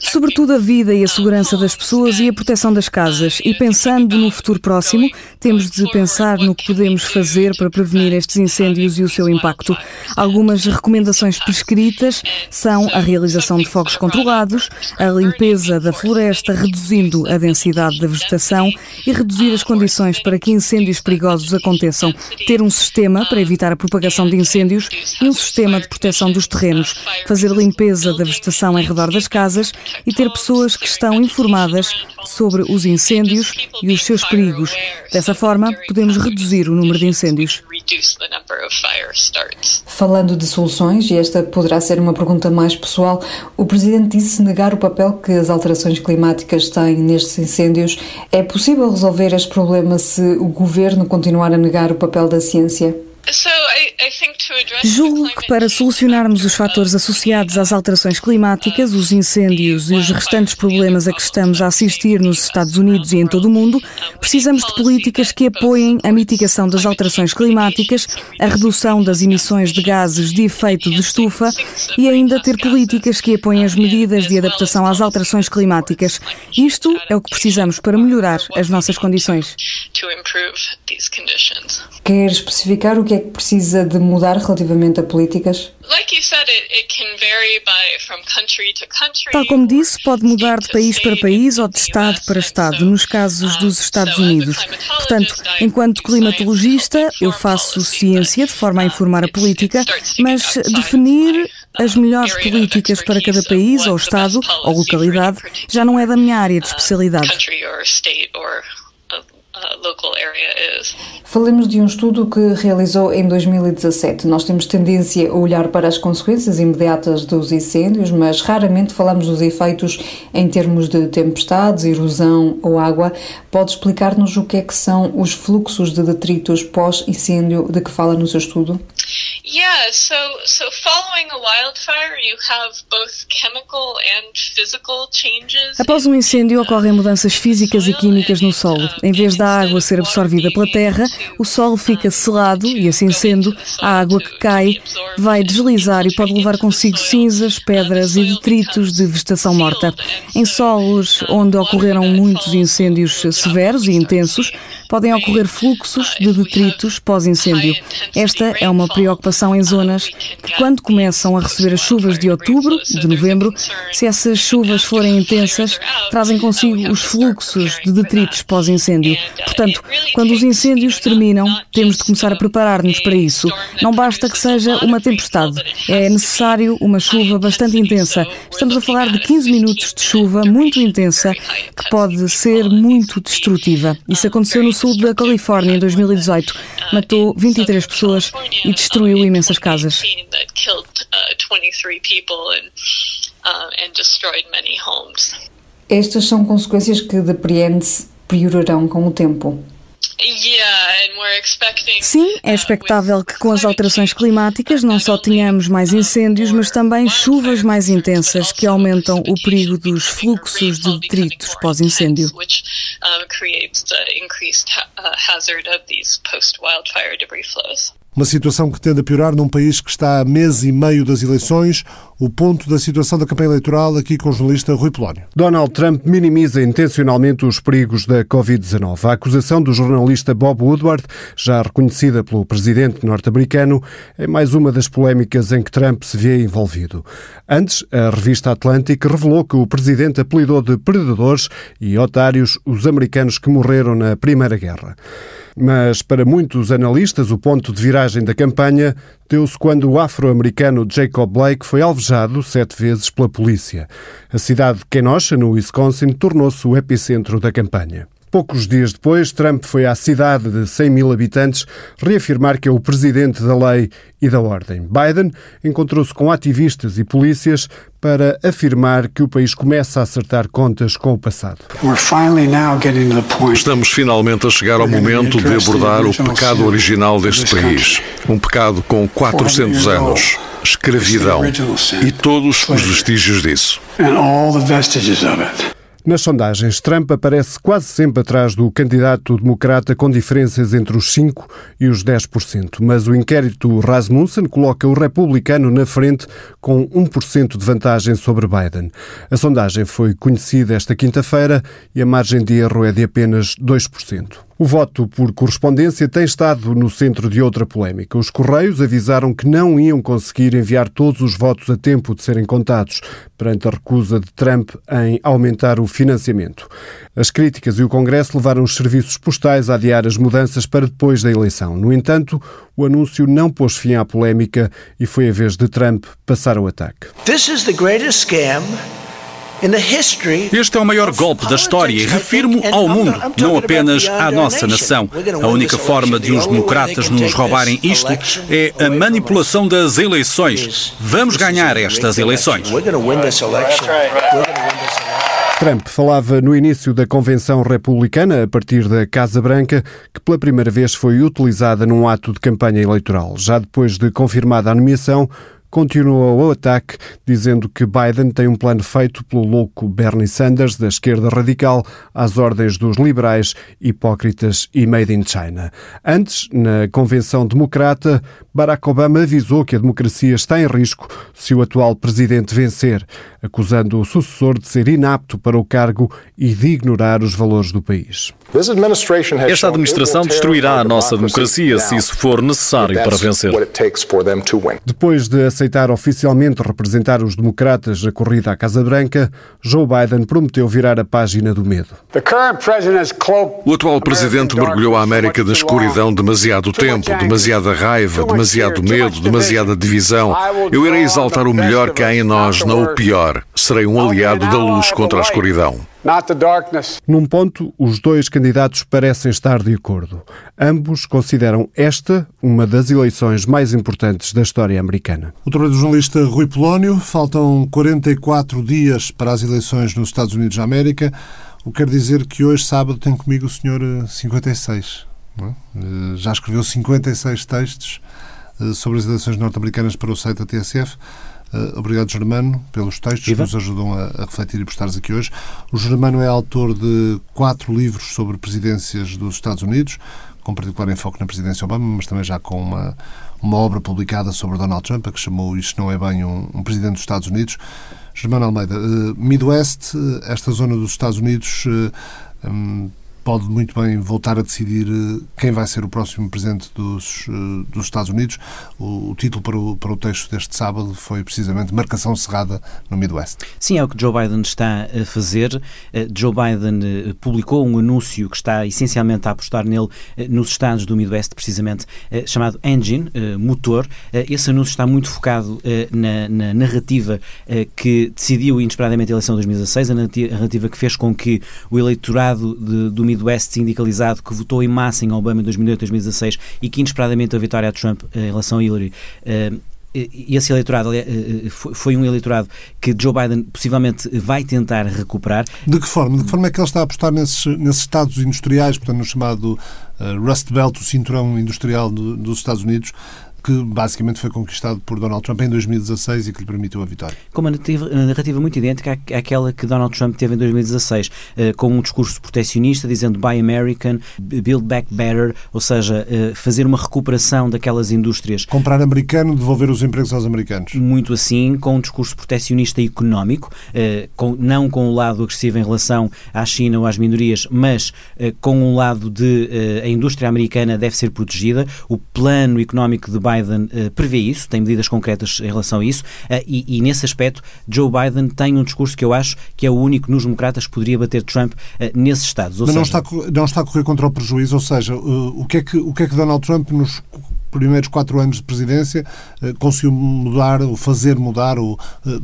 Sobretudo a vida e a segurança das pessoas e a proteção das casas. E pensando no futuro próximo, temos de pensar no que podemos fazer para prevenir estes incêndios e o seu impacto. Algumas recomendações prescritas são a realização de fogos controlados, a limpeza da floresta, reduzindo a densidade da vegetação e reduzir as condições para que incêndios perigosos aconteçam. Ter um sistema para evitar a propagação de incêndios e um sistema de proteção dos terrenos. Fazer limpeza da vegetação em redor das casas e ter pessoas que estão informadas sobre os incêndios e os seus perigos. Dessa forma, podemos reduzir o número de incêndios. Falando de soluções, e esta poderá ser uma pergunta mais pessoal, o Presidente disse negar o papel que as alterações climáticas têm nestes incêndios. É possível resolver este problema se o Governo continuar a negar o papel da ciência? Julgo que para solucionarmos os fatores associados às alterações climáticas, os incêndios e os restantes problemas a que estamos a assistir nos Estados Unidos e em todo o mundo, precisamos de políticas que apoiem a mitigação das alterações climáticas, a redução das emissões de gases de efeito de estufa e ainda ter políticas que apoiem as medidas de adaptação às alterações climáticas. Isto é o que precisamos para melhorar as nossas condições. Quer especificar o que é que precisa de mudar relativamente a políticas? Tal como disse, pode mudar de país para país ou de Estado para Estado, nos casos dos Estados Unidos. Portanto, enquanto climatologista, eu faço ciência de forma a informar a política, mas definir as melhores políticas para cada país ou Estado ou localidade já não é da minha área de especialidade. Falemos de um estudo que realizou em 2017. Nós temos tendência a olhar para as consequências imediatas dos incêndios, mas raramente falamos dos efeitos em termos de tempestades, erosão ou água. Pode explicar-nos o que é que são os fluxos de detritos pós-incêndio de que fala no seu estudo? Yeah, so so following a wildfire, you have both chemical and physical changes. Após um incêndio ocorrem mudanças físicas e químicas no solo. Em vez da água ser absorvida pela terra, o solo fica selado e assim sendo, a água que cai vai deslizar e pode levar consigo cinzas, pedras e detritos de vegetação morta. Em solos onde ocorreram muitos incêndios severos e intensos, podem ocorrer fluxos de detritos pós-incêndio. Esta é uma preocupação em zonas que, quando começam a receber as chuvas de outubro, de novembro, se essas chuvas forem intensas, trazem consigo os fluxos de detritos pós-incêndio. Portanto, quando os incêndios terminam, temos de começar a preparar-nos para isso. Não basta que seja uma tempestade, é necessário uma chuva bastante intensa. Estamos a falar de 15 minutos de chuva muito intensa que pode ser muito destrutiva. Isso aconteceu no sul da Califórnia em 2018. Matou 23 pessoas e destruiu imensas casas. Estas são consequências que depreende-se piorarão com o tempo. Sim, é expectável que com as alterações climáticas não só tenhamos mais incêndios, mas também chuvas mais intensas que aumentam o perigo dos fluxos de detritos pós-incêndio. Uma situação que tende a piorar num país que está a mês e meio das eleições. O ponto da situação da campanha eleitoral aqui com o jornalista Rui Polónio. Donald Trump minimiza intencionalmente os perigos da Covid-19. A acusação do jornalista Bob Woodward, já reconhecida pelo presidente norte-americano, é mais uma das polémicas em que Trump se vê envolvido. Antes, a revista Atlantic revelou que o presidente apelidou de predadores e otários os americanos que morreram na Primeira Guerra. Mas para muitos analistas, o ponto de viragem da campanha deu-se quando o afro-americano Jacob Blake foi alvejado sete vezes pela polícia. A cidade de Kenosha, no Wisconsin, tornou-se o epicentro da campanha. Poucos dias depois, Trump foi à cidade de 100 mil habitantes reafirmar que é o presidente da lei e da ordem. Biden encontrou-se com ativistas e polícias para afirmar que o país começa a acertar contas com o passado. Estamos finalmente a chegar ao momento de abordar o pecado original deste país. Um pecado com 400 anos. Escravidão. E todos os vestígios disso. Nas sondagens, Trump aparece quase sempre atrás do candidato democrata com diferenças entre os 5% e os 10%, mas o inquérito Rasmussen coloca o republicano na frente com 1% de vantagem sobre Biden. A sondagem foi conhecida esta quinta-feira e a margem de erro é de apenas 2%. O voto por correspondência tem estado no centro de outra polémica. Os Correios avisaram que não iam conseguir enviar todos os votos a tempo de serem contados, perante a recusa de Trump em aumentar o financiamento. As críticas e o Congresso levaram os serviços postais a adiar as mudanças para depois da eleição. No entanto, o anúncio não pôs fim à polémica e foi a vez de Trump passar o ataque. This is the greatest scam este é o maior golpe da história e refiro-me ao mundo, não apenas à nossa nação. A única forma de os democratas nos roubarem isto é a manipulação das eleições. Vamos ganhar estas eleições. Trump falava no início da convenção republicana, a partir da Casa Branca, que pela primeira vez foi utilizada num ato de campanha eleitoral. Já depois de confirmada a nomeação, continuou o ataque, dizendo que Biden tem um plano feito pelo louco Bernie Sanders, da esquerda radical, às ordens dos liberais, hipócritas e made in China. Antes, na convenção democrata, Barack Obama avisou que a democracia está em risco se o atual presidente vencer, acusando o sucessor de ser inapto para o cargo e de ignorar os valores do país. Esta administração destruirá a nossa democracia se isso for necessário para vencer. Depois de aceitar oficialmente representar os democratas na corrida à Casa Branca, Joe Biden prometeu virar a página do medo. O atual presidente mergulhou a América na escuridão demasiado tempo, demasiada raiva, demasiado medo, demasiada divisão. Eu irei exaltar o melhor que há em nós, não o pior. Serei um aliado da luz contra a escuridão. Num ponto, os dois candidatos parecem estar de acordo. Ambos consideram esta uma das eleições mais importantes da história americana. O trabalho do jornalista Rui Polónio. Faltam 44 dias para as eleições nos Estados Unidos da América. O que quer dizer que hoje, sábado, tem comigo o senhor 56. Eh, é? Eh, já escreveu 56 textos eh, sobre as eleições norte-americanas para o site da TSF. Uh, obrigado, Germano, pelos textos que nos ajudam a, a, refletir e por estares aqui hoje. O Germano é autor de quatro livros sobre presidências dos Estados Unidos, com particular enfoque na presidência Obama, mas também já com uma, uma obra publicada sobre Donald Trump, a que chamou Isto Não É Bem um, um Presidente dos Estados Unidos. Germano Almeida, uh, Midwest, esta zona dos Estados Unidos, uh, um, pode muito bem voltar a decidir eh, quem vai ser o próximo presidente dos, eh, dos Estados Unidos. O, o título para o, para o texto deste sábado foi precisamente Marcação Cerrada no Midwest. Sim, é o que Joe Biden está a fazer. Eh, Joe Biden publicou um anúncio que está essencialmente a apostar nele nos estados do Midwest, precisamente chamado Engine, motor. Esse anúncio está muito focado na, na narrativa que decidiu inesperadamente a eleição de 2016, a narrativa que fez com que o eleitorado de, do Midwest Midwest sindicalizado que votou em massa em Obama em 2008 2016 e que inesperadamente a vitória a Trump eh, em relação a Hillary eh, esse eleitorado eh, foi um eleitorado que Joe Biden possivelmente vai tentar recuperar. De que forma? De que forma é que ele está a apostar nesses, nesses estados industriais, portanto, no chamado Rust Belt, o cinturão industrial do, dos Estados Unidos, que basicamente foi conquistado por Donald Trump em 2016 e que lhe permitiu a vitória. Com uma narrativa muito idêntica àquela que Donald Trump teve em 2016, eh, com um discurso proteccionista dizendo Buy American, Build Back Better, ou seja, eh, fazer uma recuperação daquelas indústrias. Comprar americano, devolver os empregos aos americanos. Muito assim, com um discurso proteccionista económico, eh, não com o lado agressivo em relação à China ou às minorias, mas com um lado de a indústria americana deve ser protegida. O plano económico de Biden Biden uh, prevê isso, tem medidas concretas em relação a isso, uh, e, e, nesse aspecto Joe Biden tem um discurso que eu acho que é o único nos democratas que poderia bater Trump uh, nesses estados. Ou Mas seja... não, está, não está a correr contra o prejuízo, ou seja, o, que é que, o que é que Donald Trump nos primeiros quatro anos de presidência conseguiu mudar, ou fazer mudar, ou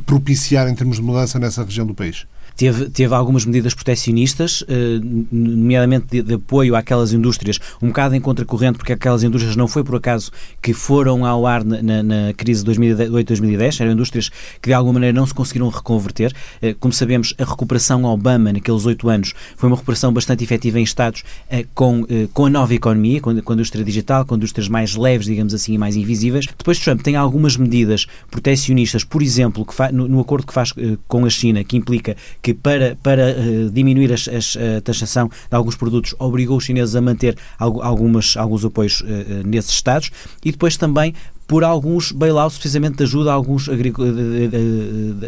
propiciar em termos de mudança nessa região do país? Teve, teve algumas medidas proteccionistas, eh, nomeadamente de, de, apoio àquelas indústrias, um bocado em contracorrente, porque aquelas indústrias não foi por acaso que foram ao ar na, na, crise de 2008-2010, eram indústrias que de alguma maneira não se conseguiram reconverter. Eh, como sabemos, a recuperação Obama naqueles oito anos foi uma recuperação bastante efetiva em Estados eh, com, com a nova economia, com, com a indústria digital, com indústrias mais leves, digamos assim, e mais invisíveis. Depois Trump tem algumas medidas proteccionistas, por exemplo, que no, no acordo que faz com a China, que implica que para, para uh, diminuir as, as, a taxação de alguns produtos obrigou os chineses a manter algumas, alguns apoios uh, nesses Estados. E depois também por alguns bailouts, precisamente de ajuda a alguns agricultores.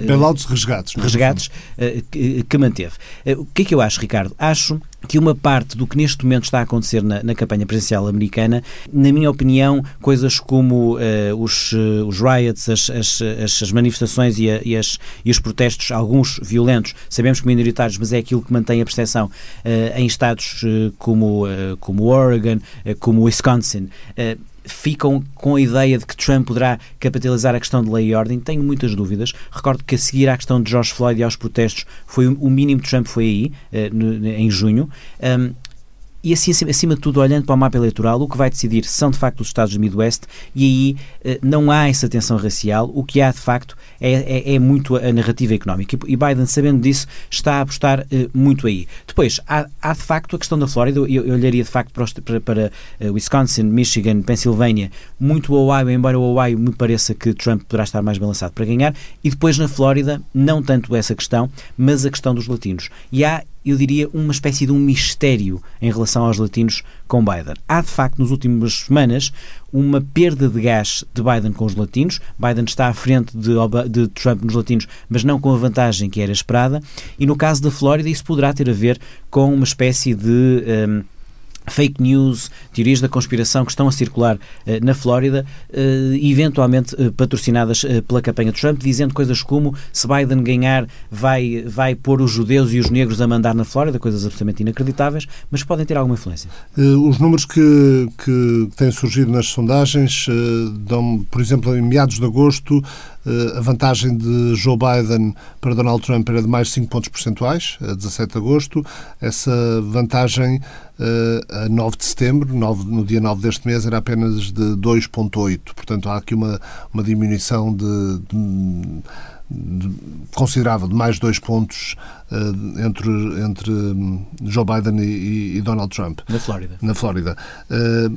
Bailouts resgates. Resgates que, que, manteve. O que é que eu acho, Ricardo? Acho que uma parte do que neste momento está a acontecer na, na campanha presidencial americana, na minha opinião, coisas como uh, os, uh, os riots, as, as, as manifestações e, a, e, as, e, os protestos, alguns violentos, sabemos que minoritários, mas é aquilo que mantém a percepção uh, em estados como, como Oregon, como Wisconsin ficam com a ideia de que Trump poderá capitalizar a questão de lei e ordem, tenho muitas dúvidas. Recordo que a seguir à questão de George Floyd e aos protestos, foi o mínimo de Trump foi aí, eh, em junho. E assim, acima de tudo, olhando para o mapa eleitoral, o que vai decidir são de facto os Estados do Midwest e aí eh, não há essa tensão racial, o que há de facto é, é, é muito a narrativa económica e Biden, sabendo disso, está a apostar uh, muito aí. Depois, há, há, de facto a questão da Flórida, eu, eu olharia de facto para, para, uh, Wisconsin, Michigan, Pensilvânia, muito o Ohio, embora o Ohio me pareça que Trump poderá estar mais bem lançado para ganhar, e depois na Flórida, não tanto essa questão, mas a questão dos latinos. E há eu diria, uma espécie de um mistério em relação aos latinos com Biden. Há, de facto, nas últimas semanas, uma perda de gás de Biden com os latinos. Biden está à frente de, de, Trump nos latinos, mas não com a vantagem que era esperada. E no caso da Flórida, isso poderá ter a ver com uma espécie de. Um, fake news, teorias da conspiração que estão a circular uh, na Flórida, uh, eventualmente uh, patrocinadas pela campanha de Trump, dizendo coisas como se Biden ganhar vai, vai pôr os judeus e os negros a mandar na Flórida, coisas absolutamente inacreditáveis, mas podem ter alguma influência. os números que, que têm surgido nas sondagens dão, por exemplo, em meados de agosto, a vantagem de Joe Biden para Donald Trump era de mais 5 pontos percentuais, a 17 de agosto. Essa vantagem a 9 de setembro, 9, no dia 9 deste mês, era apenas de 2,8. Portanto, há aqui uma, uma diminuição de de, considerável, de mais dois pontos uh, entre, entre hum, Joe Biden e, e, Donald Trump. Na Flórida. Na Flórida. Uh,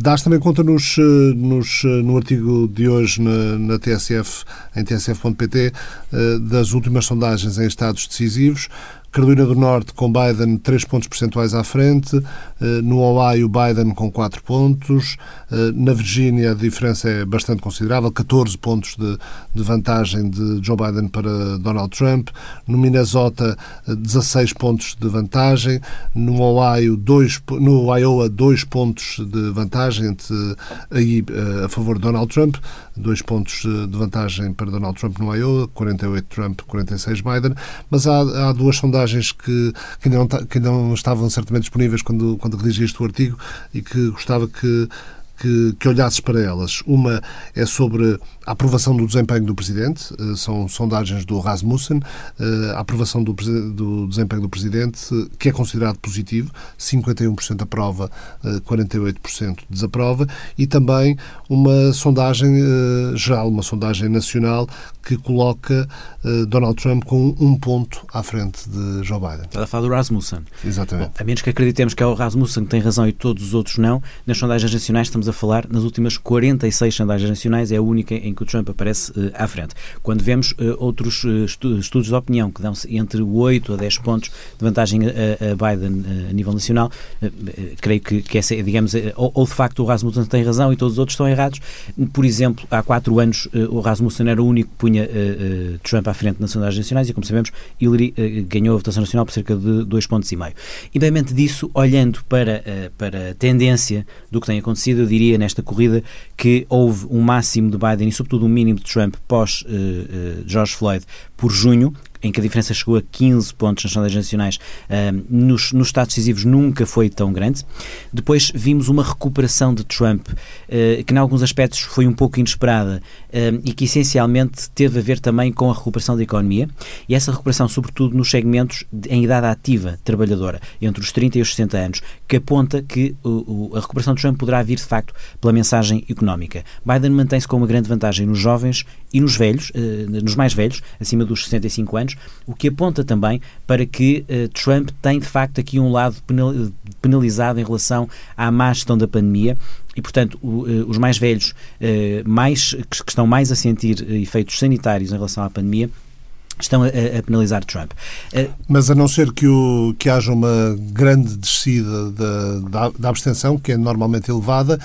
dás também conta nos, nos, no artigo de hoje na, na TSF, em tsf.pt, uh, das últimas sondagens em estados decisivos, Carolina do Norte com Biden 3 pontos percentuais à frente, eh, no Ohio Biden com 4 pontos, eh, na Virgínia a diferença é bastante considerável, 14 pontos de, de vantagem de Joe Biden para Donald Trump, no Minnesota 16 pontos de vantagem, no Ohio dois, no Iowa 2 pontos de vantagem entre, aí a favor de Donald Trump, dois pontos de vantagem para Donald Trump no Iowa, 48 Trump, 46 Biden, mas há, há duas sondagens que, que, ainda não, que ainda não estavam certamente disponíveis quando, quando redigi este artigo e que gostava que que, que, olhasses para elas. Uma é sobre a aprovação do desempenho do Presidente, eh, são sondagens do Rasmussen, eh, a aprovação do, do desempenho do Presidente, que é considerado positivo, 51% aprova, 48% eh, desaprova, e também uma sondagem geral, uma sondagem nacional, que coloca Donald Trump com um ponto à frente de Joe Biden. Está a falar do Rasmussen. Exatamente. Bom, a menos que acreditemos que é o Rasmussen que tem razão e todos os outros não, nas sondagens nacionais estamos a falar, nas últimas 46 sondagens nacionais, é a única em que o Trump aparece uh, à frente. Quando vemos uh, outros uh, estudos de opinião que dão entre 8 a 10 pontos de vantagem a, a Biden a nível nacional, creio que, que essa, digamos, ou, ou, de facto o Rasmussen tem razão e todos os outros estão errados. Por exemplo, há 4 anos o Rasmussen era o único que punha Trump à frente nas sondagens nacionais e, como sabemos, Hillary ganhou a votação nacional por cerca de 2 pontos e meio. Independentemente disso, olhando para, para a tendência do que tem acontecido, eu diria nesta corrida que houve um máximo de Biden e, sobretudo, um mínimo de Trump pós uh, George Floyd por junho, em que a diferença chegou a 15 pontos nas sondagens nacionais, uh, nos, nos estados decisivos nunca foi tão grande. Depois vimos uma recuperação de Trump, uh, que em alguns aspectos foi um pouco inesperada uh, e que essencialmente teve a ver também com a recuperação da economia e essa recuperação, sobretudo nos segmentos de, em idade ativa trabalhadora, entre os 30 e os 60 anos, que aponta que o, o, a recuperação de Trump poderá vir de facto pela mensagem económica. Biden mantém-se com uma grande vantagem nos jovens e nos velhos, nos mais velhos, acima dos 65 anos o que aponta também para que uh, Trump tem de facto aqui um lado penalizado em relação à má gestão da pandemia e, portanto, uh, os mais velhos, uh, mais, que, estão mais a sentir efeitos sanitários em relação à pandemia, estão a, a, penalizar Trump. Mas a não ser que, o, que haja uma grande descida da, da, da abstenção, que é normalmente elevada,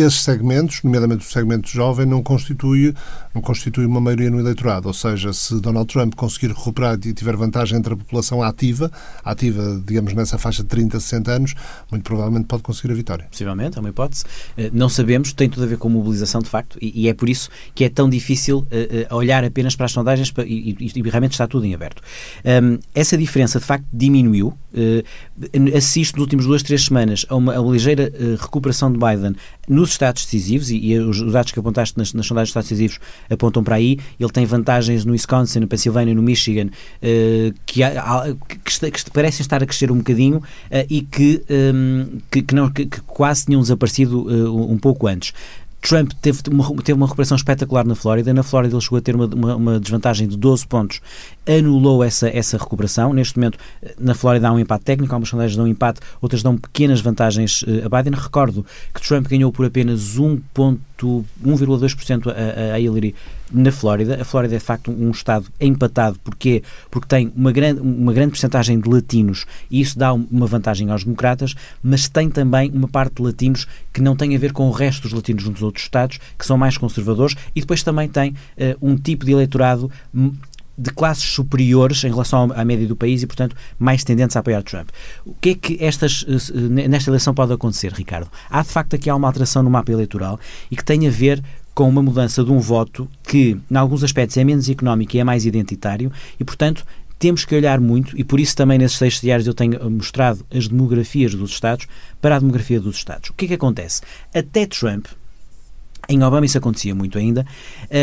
esses segmentos, nomeadamente o segmento jovem, não constitui, não constitui uma maioria no eleitorado. Ou seja, se Donald Trump conseguir recuperar e tiver vantagem entre a população ativa, ativa, digamos, nessa faixa de 30 a 60 anos, muito provavelmente pode conseguir a vitória. Possivelmente, é uma hipótese. Eh, não sabemos, tem tudo a ver com mobilização, de facto, e, é por isso que é tão difícil eh, eh, olhar apenas para as sondagens e, realmente está tudo em aberto. essa diferença, de facto, diminuiu. assisto nas últimas duas, três semanas a uma, a uma ligeira recuperação de Biden no nos estados decisivos, e, e os, os, dados que apontaste nas, nas sondagens de estados decisivos apontam para aí, ele tem vantagens no Wisconsin, no Pensilvânia, no Michigan, uh, que, há, que, que, parecem estar a crescer um bocadinho uh, e que, um, ehm, que, que, não, que, quase tinham desaparecido uh, um pouco antes. Trump teve uma, teve uma recuperação espetacular na Flórida. Na Flórida ele chegou a ter uma, uma, uma, desvantagem de 12 pontos, anulou essa, essa recuperação. Neste momento, na Flórida há um empate técnico, algumas sondagens dão um empate, outras dão pequenas vantagens uh, a Biden. Recordo que Trump ganhou por apenas 1,2% a, a Hillary na Flórida. A Flórida é de facto um estado empatado. Porquê? Porque tem uma grande, uma grande porcentagem de latinos e isso dá uma vantagem aos democratas, mas tem também uma parte de latinos que não tem a ver com o resto dos latinos nos outros estados, que são mais conservadores, e depois também tem uh, um tipo de eleitorado hum, de classes superiores em relação à média do país e, portanto, mais tendentes a apoiar Trump. O que é que estas, eh, nesta eleição pode acontecer, Ricardo? Há, de facto, aqui há uma alteração no mapa eleitoral e que tem a ver com uma mudança de um voto que, em alguns aspectos, é menos económico e é mais identitário e, portanto, temos que olhar muito, e por isso também nesses textos diários eu tenho mostrado as demografias dos Estados para a demografia dos Estados. O que é que acontece? Até Trump, em Obama isso acontecia muito ainda,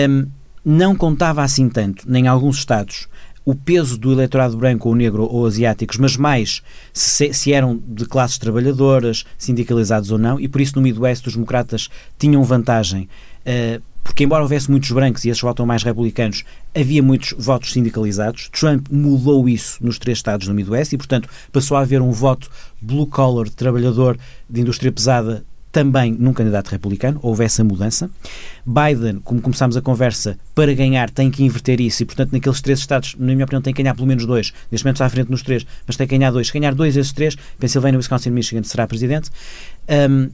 um, não contava assim tanto, nem em alguns Estados, o peso do eleitorado branco ou negro ou asiáticos, mas mais se, se, eram de classes trabalhadoras, sindicalizados ou não, e por isso no Midwest os democratas tinham vantagem uh, porque embora houvesse muitos brancos e esses votam mais republicanos, havia muitos votos sindicalizados. Trump mudou isso nos três estados do Midwest e, portanto, passou a haver um voto blue collar, trabalhador de indústria pesada também num candidato republicano, houve essa mudança. Biden, como começámos a conversa, para ganhar tem que inverter isso e, portanto, naqueles três estados, na minha opinião, tem que ganhar pelo menos dois. Neste momento está à frente nos três, mas tem que ganhar dois. Se ganhar dois desses três, Pensilvânia, Wisconsin e Michigan será presidente. Um,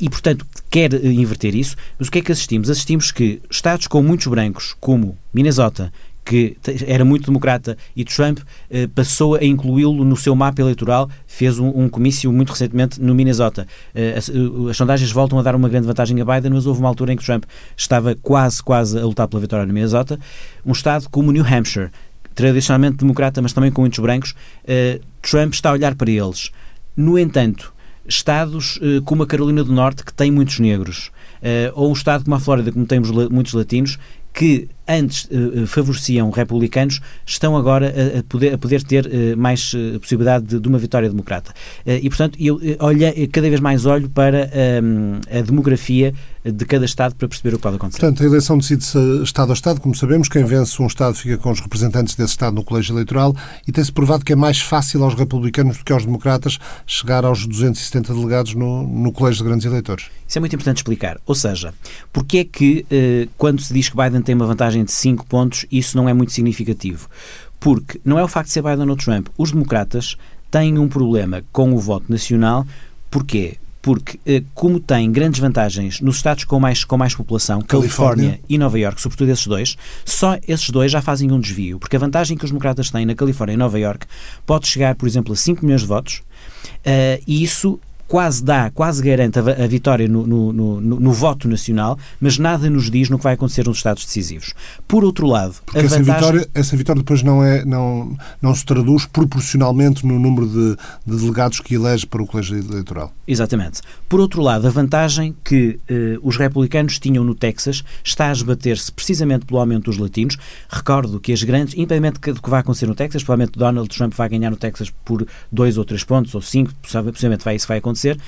e, portanto, quer inverter isso. Mas o que é que assistimos? Assistimos que estados com muitos brancos, como Minnesota, que era muito democrata e Trump eh, passou a incluí-lo no seu mapa eleitoral, fez um, um comício muito recentemente no Minnesota. Eh, as, as, sondagens voltam a dar uma grande vantagem a Biden, mas houve uma altura em que Trump estava quase, quase a lutar pela vitória no Minnesota. Um estado como New Hampshire, tradicionalmente democrata, mas também com muitos brancos, eh, Trump está a olhar para eles. No entanto, estados como a Carolina do Norte, que tem muitos negros, ou um estado como a Flórida, como temos muitos latinos, que antes uh, favoreciam republicanos, estão agora a, a, poder, a poder ter uh, mais uh, possibilidade de, de, uma vitória democrata. e, portanto, eu olho, cada vez mais olho para um, a demografia de cada Estado para perceber o que pode acontecer. Portanto, a eleição decide-se Estado a Estado, como sabemos, quem vence um Estado fica com os representantes desse Estado no colégio eleitoral e tem-se provado que é mais fácil aos republicanos do que aos democratas chegar aos 270 delegados no, no colégio de grandes eleitores. Isso é muito importante explicar. Ou seja, porque é que quando se diz que Biden tem uma vantagem vantagem de 5 pontos, isso não é muito significativo. Porque não é o facto de ser Biden ou Trump. Os democratas têm um problema com o voto nacional. Porquê? Porque, eh, como têm grandes vantagens nos estados com mais, com mais população, Califórnia. Califórnia e Nova York, sobretudo esses dois, só esses dois já fazem um desvio. Porque a vantagem que os democratas têm na Califórnia e Nova York pode chegar, por exemplo, a 5 milhões de votos, uh, e isso quase dá, quase garante a, a vitória no, no, no, no, voto nacional, mas nada nos diz no que vai acontecer nos Estados decisivos. Por outro lado, Porque essa, vantagem... vitória, essa vitória depois não, é, não, não se traduz proporcionalmente no número de, de delegados que elege para o colégio eleitoral. Exatamente. Por outro lado, a vantagem que eh, os republicanos tinham no Texas está a esbater-se precisamente pelo aumento dos latinos. Recordo que as grandes, independentemente do que vai acontecer no Texas, provavelmente Donald Trump vai ganhar no Texas por dois ou três pontos, ou cinco, possivelmente vai, isso vai acontecer acontecer,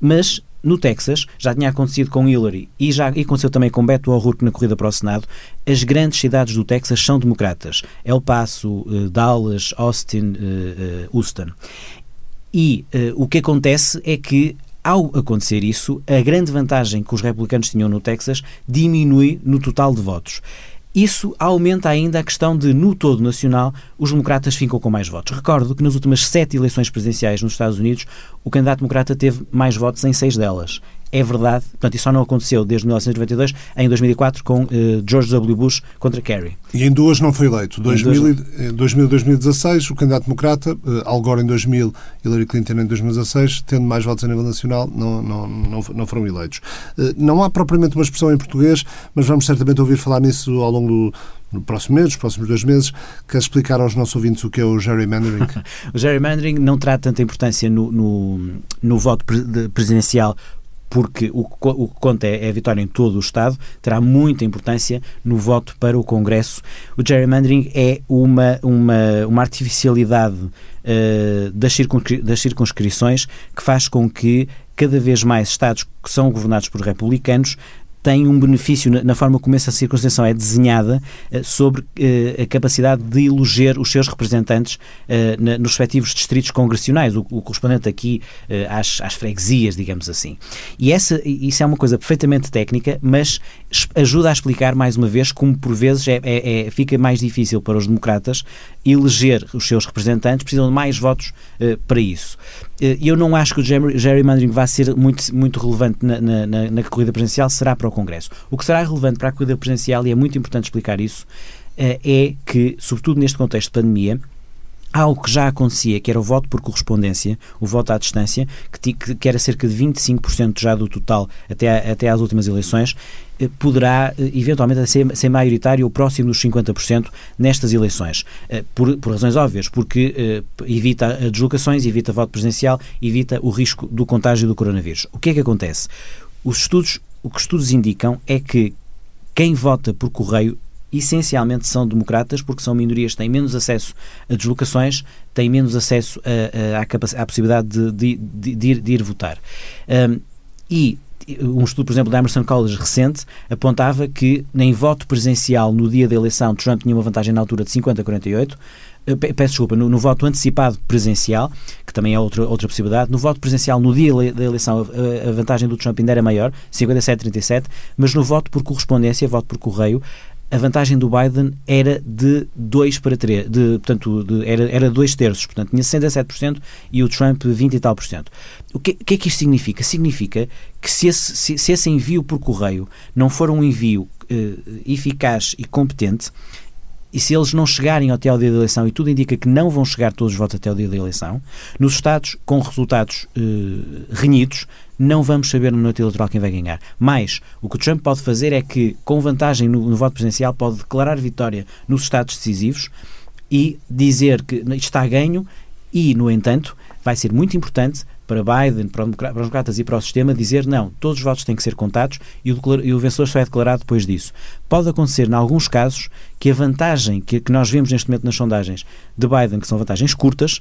mas no Texas, já tinha acontecido com Hillary e já e aconteceu também com Beto O'Rourke na corrida para o Senado, as grandes cidades do Texas são democratas. El Paso, uh, Dallas, Austin, uh, uh, Houston. E o que acontece é que ao acontecer isso, a grande vantagem que os republicanos tinham no Texas diminui no total de votos. Isso aumenta ainda a questão de, no todo nacional, os democratas ficam com mais votos. Recordo que nas últimas sete eleições presidenciais nos Estados Unidos, o candidato democrata teve mais votos em seis delas é verdade, portanto, isso só não aconteceu desde 1992, em 2004, com uh, George W. Bush contra Kerry. E em duas não foi eleito. 2000 e 2016, o candidato democrata, uh, Al Gore em 2000, Hillary Clinton em 2016, tendo mais votos a nível nacional, não, não, não, não foram eleitos. Uh, não há propriamente uma expressão em português, mas vamos certamente ouvir falar nisso ao longo do, no próximo mês, nos próximos dois meses. Queres explicar aos nossos ouvintes o que é o gerrymandering? [laughs] o gerrymandering não terá tanta importância no, no, no voto presidencial porque o, o que conta é, é, a vitória em todo o Estado, terá muita importância no voto para o Congresso. O gerrymandering é uma, uma, uma artificialidade uh, das, circunscri das circunscrições que faz com que cada vez mais Estados que são governados por republicanos tem um benefício na, forma como essa circunstância é desenhada uh, sobre uh, a capacidade de eleger os seus representantes na, nos respectivos distritos congressionais, o, o correspondente aqui às, às, freguesias, digamos assim. E essa, isso é uma coisa perfeitamente técnica, mas ajuda a explicar mais uma vez como por vezes é, é, é fica mais difícil para os democratas eleger os seus representantes, precisam de mais votos para isso. Eu não acho que o gerrymandering vai ser muito, muito relevante na, na, na corrida presidencial, será para o Congresso. O que será relevante para a corrida presidencial, e é muito importante explicar isso, eh, é que, sobretudo neste contexto de pandemia, algo que já acontecia, que era o voto por correspondência, o voto à distância, que, que era cerca de 25% já do total até, até às últimas eleições, eh, poderá eh, eventualmente ser, ser maioritário ou próximo dos 50% nestas eleições. Por, por, razões óbvias, porque evita deslocações, evita voto presencial, evita o risco do contágio do coronavírus. O que é que acontece? Os estudos o que estudos indicam é que quem vota por correio essencialmente são democratas porque são minorias, têm menos acesso a deslocações, têm menos acesso à possibilidade de, de, de, ir, de ir, votar. Um, e um estudo, por exemplo, da Emerson College recente apontava que nem voto presencial no dia da eleição Trump tinha uma vantagem na altura de 50 a 48, eh, peço desculpa, no, no, voto antecipado presencial, que também é outra, outra possibilidade, no voto presencial no dia da eleição a, a vantagem do Trump ainda era maior, 57-37, mas no voto por correspondência, voto por correio, a vantagem do Biden era de 2 para 3, de, portanto, de, era, era 2 terços, portanto, tinha 67% e o Trump 20 e tal por cento. O que, que é que isto significa? Significa que se esse, se, se esse envio por correio não for um envio eh, eficaz e competente, e se eles não chegarem até ao dia da eleição, e tudo indica que não vão chegar todos os votos até ao dia da eleição, nos Estados com resultados eh, renhidos, não vamos saber no noite eleitoral quem vai ganhar. Mas o que o Trump pode fazer é que, com vantagem no, no voto presidencial, pode declarar vitória nos Estados decisivos e dizer que está ganho e, no entanto, vai ser muito importante para Biden, para os democratas e para o sistema dizer não, todos os votos têm que ser contados e o, e o vencedor só é declarado depois disso. Pode acontecer, em alguns casos, que a vantagem que, que nós vemos neste momento nas sondagens de Biden, que são vantagens curtas,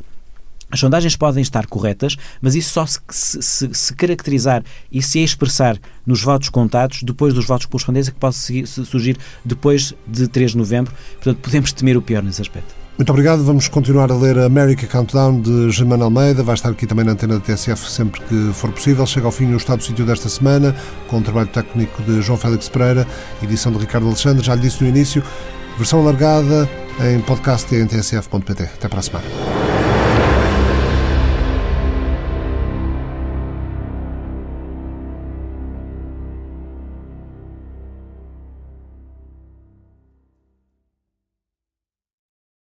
as sondagens podem estar corretas, mas isso só se, se, se, caracterizar e se expressar nos votos contados, depois dos votos de correspondência, que pode seguir, surgir depois de 3 de novembro. Portanto, podemos temer o pior nesse aspecto. Muito obrigado. Vamos continuar a ler America Countdown de Germano Almeida. Vai estar aqui também na antena da TSF sempre que for possível. Chega ao fim o Estado do Sítio desta semana, com o trabalho técnico de João Félix Pereira, edição de Ricardo Alexandre. Já lhe disse no início, versão alargada em podcast em tsf.pt. Até para a semana.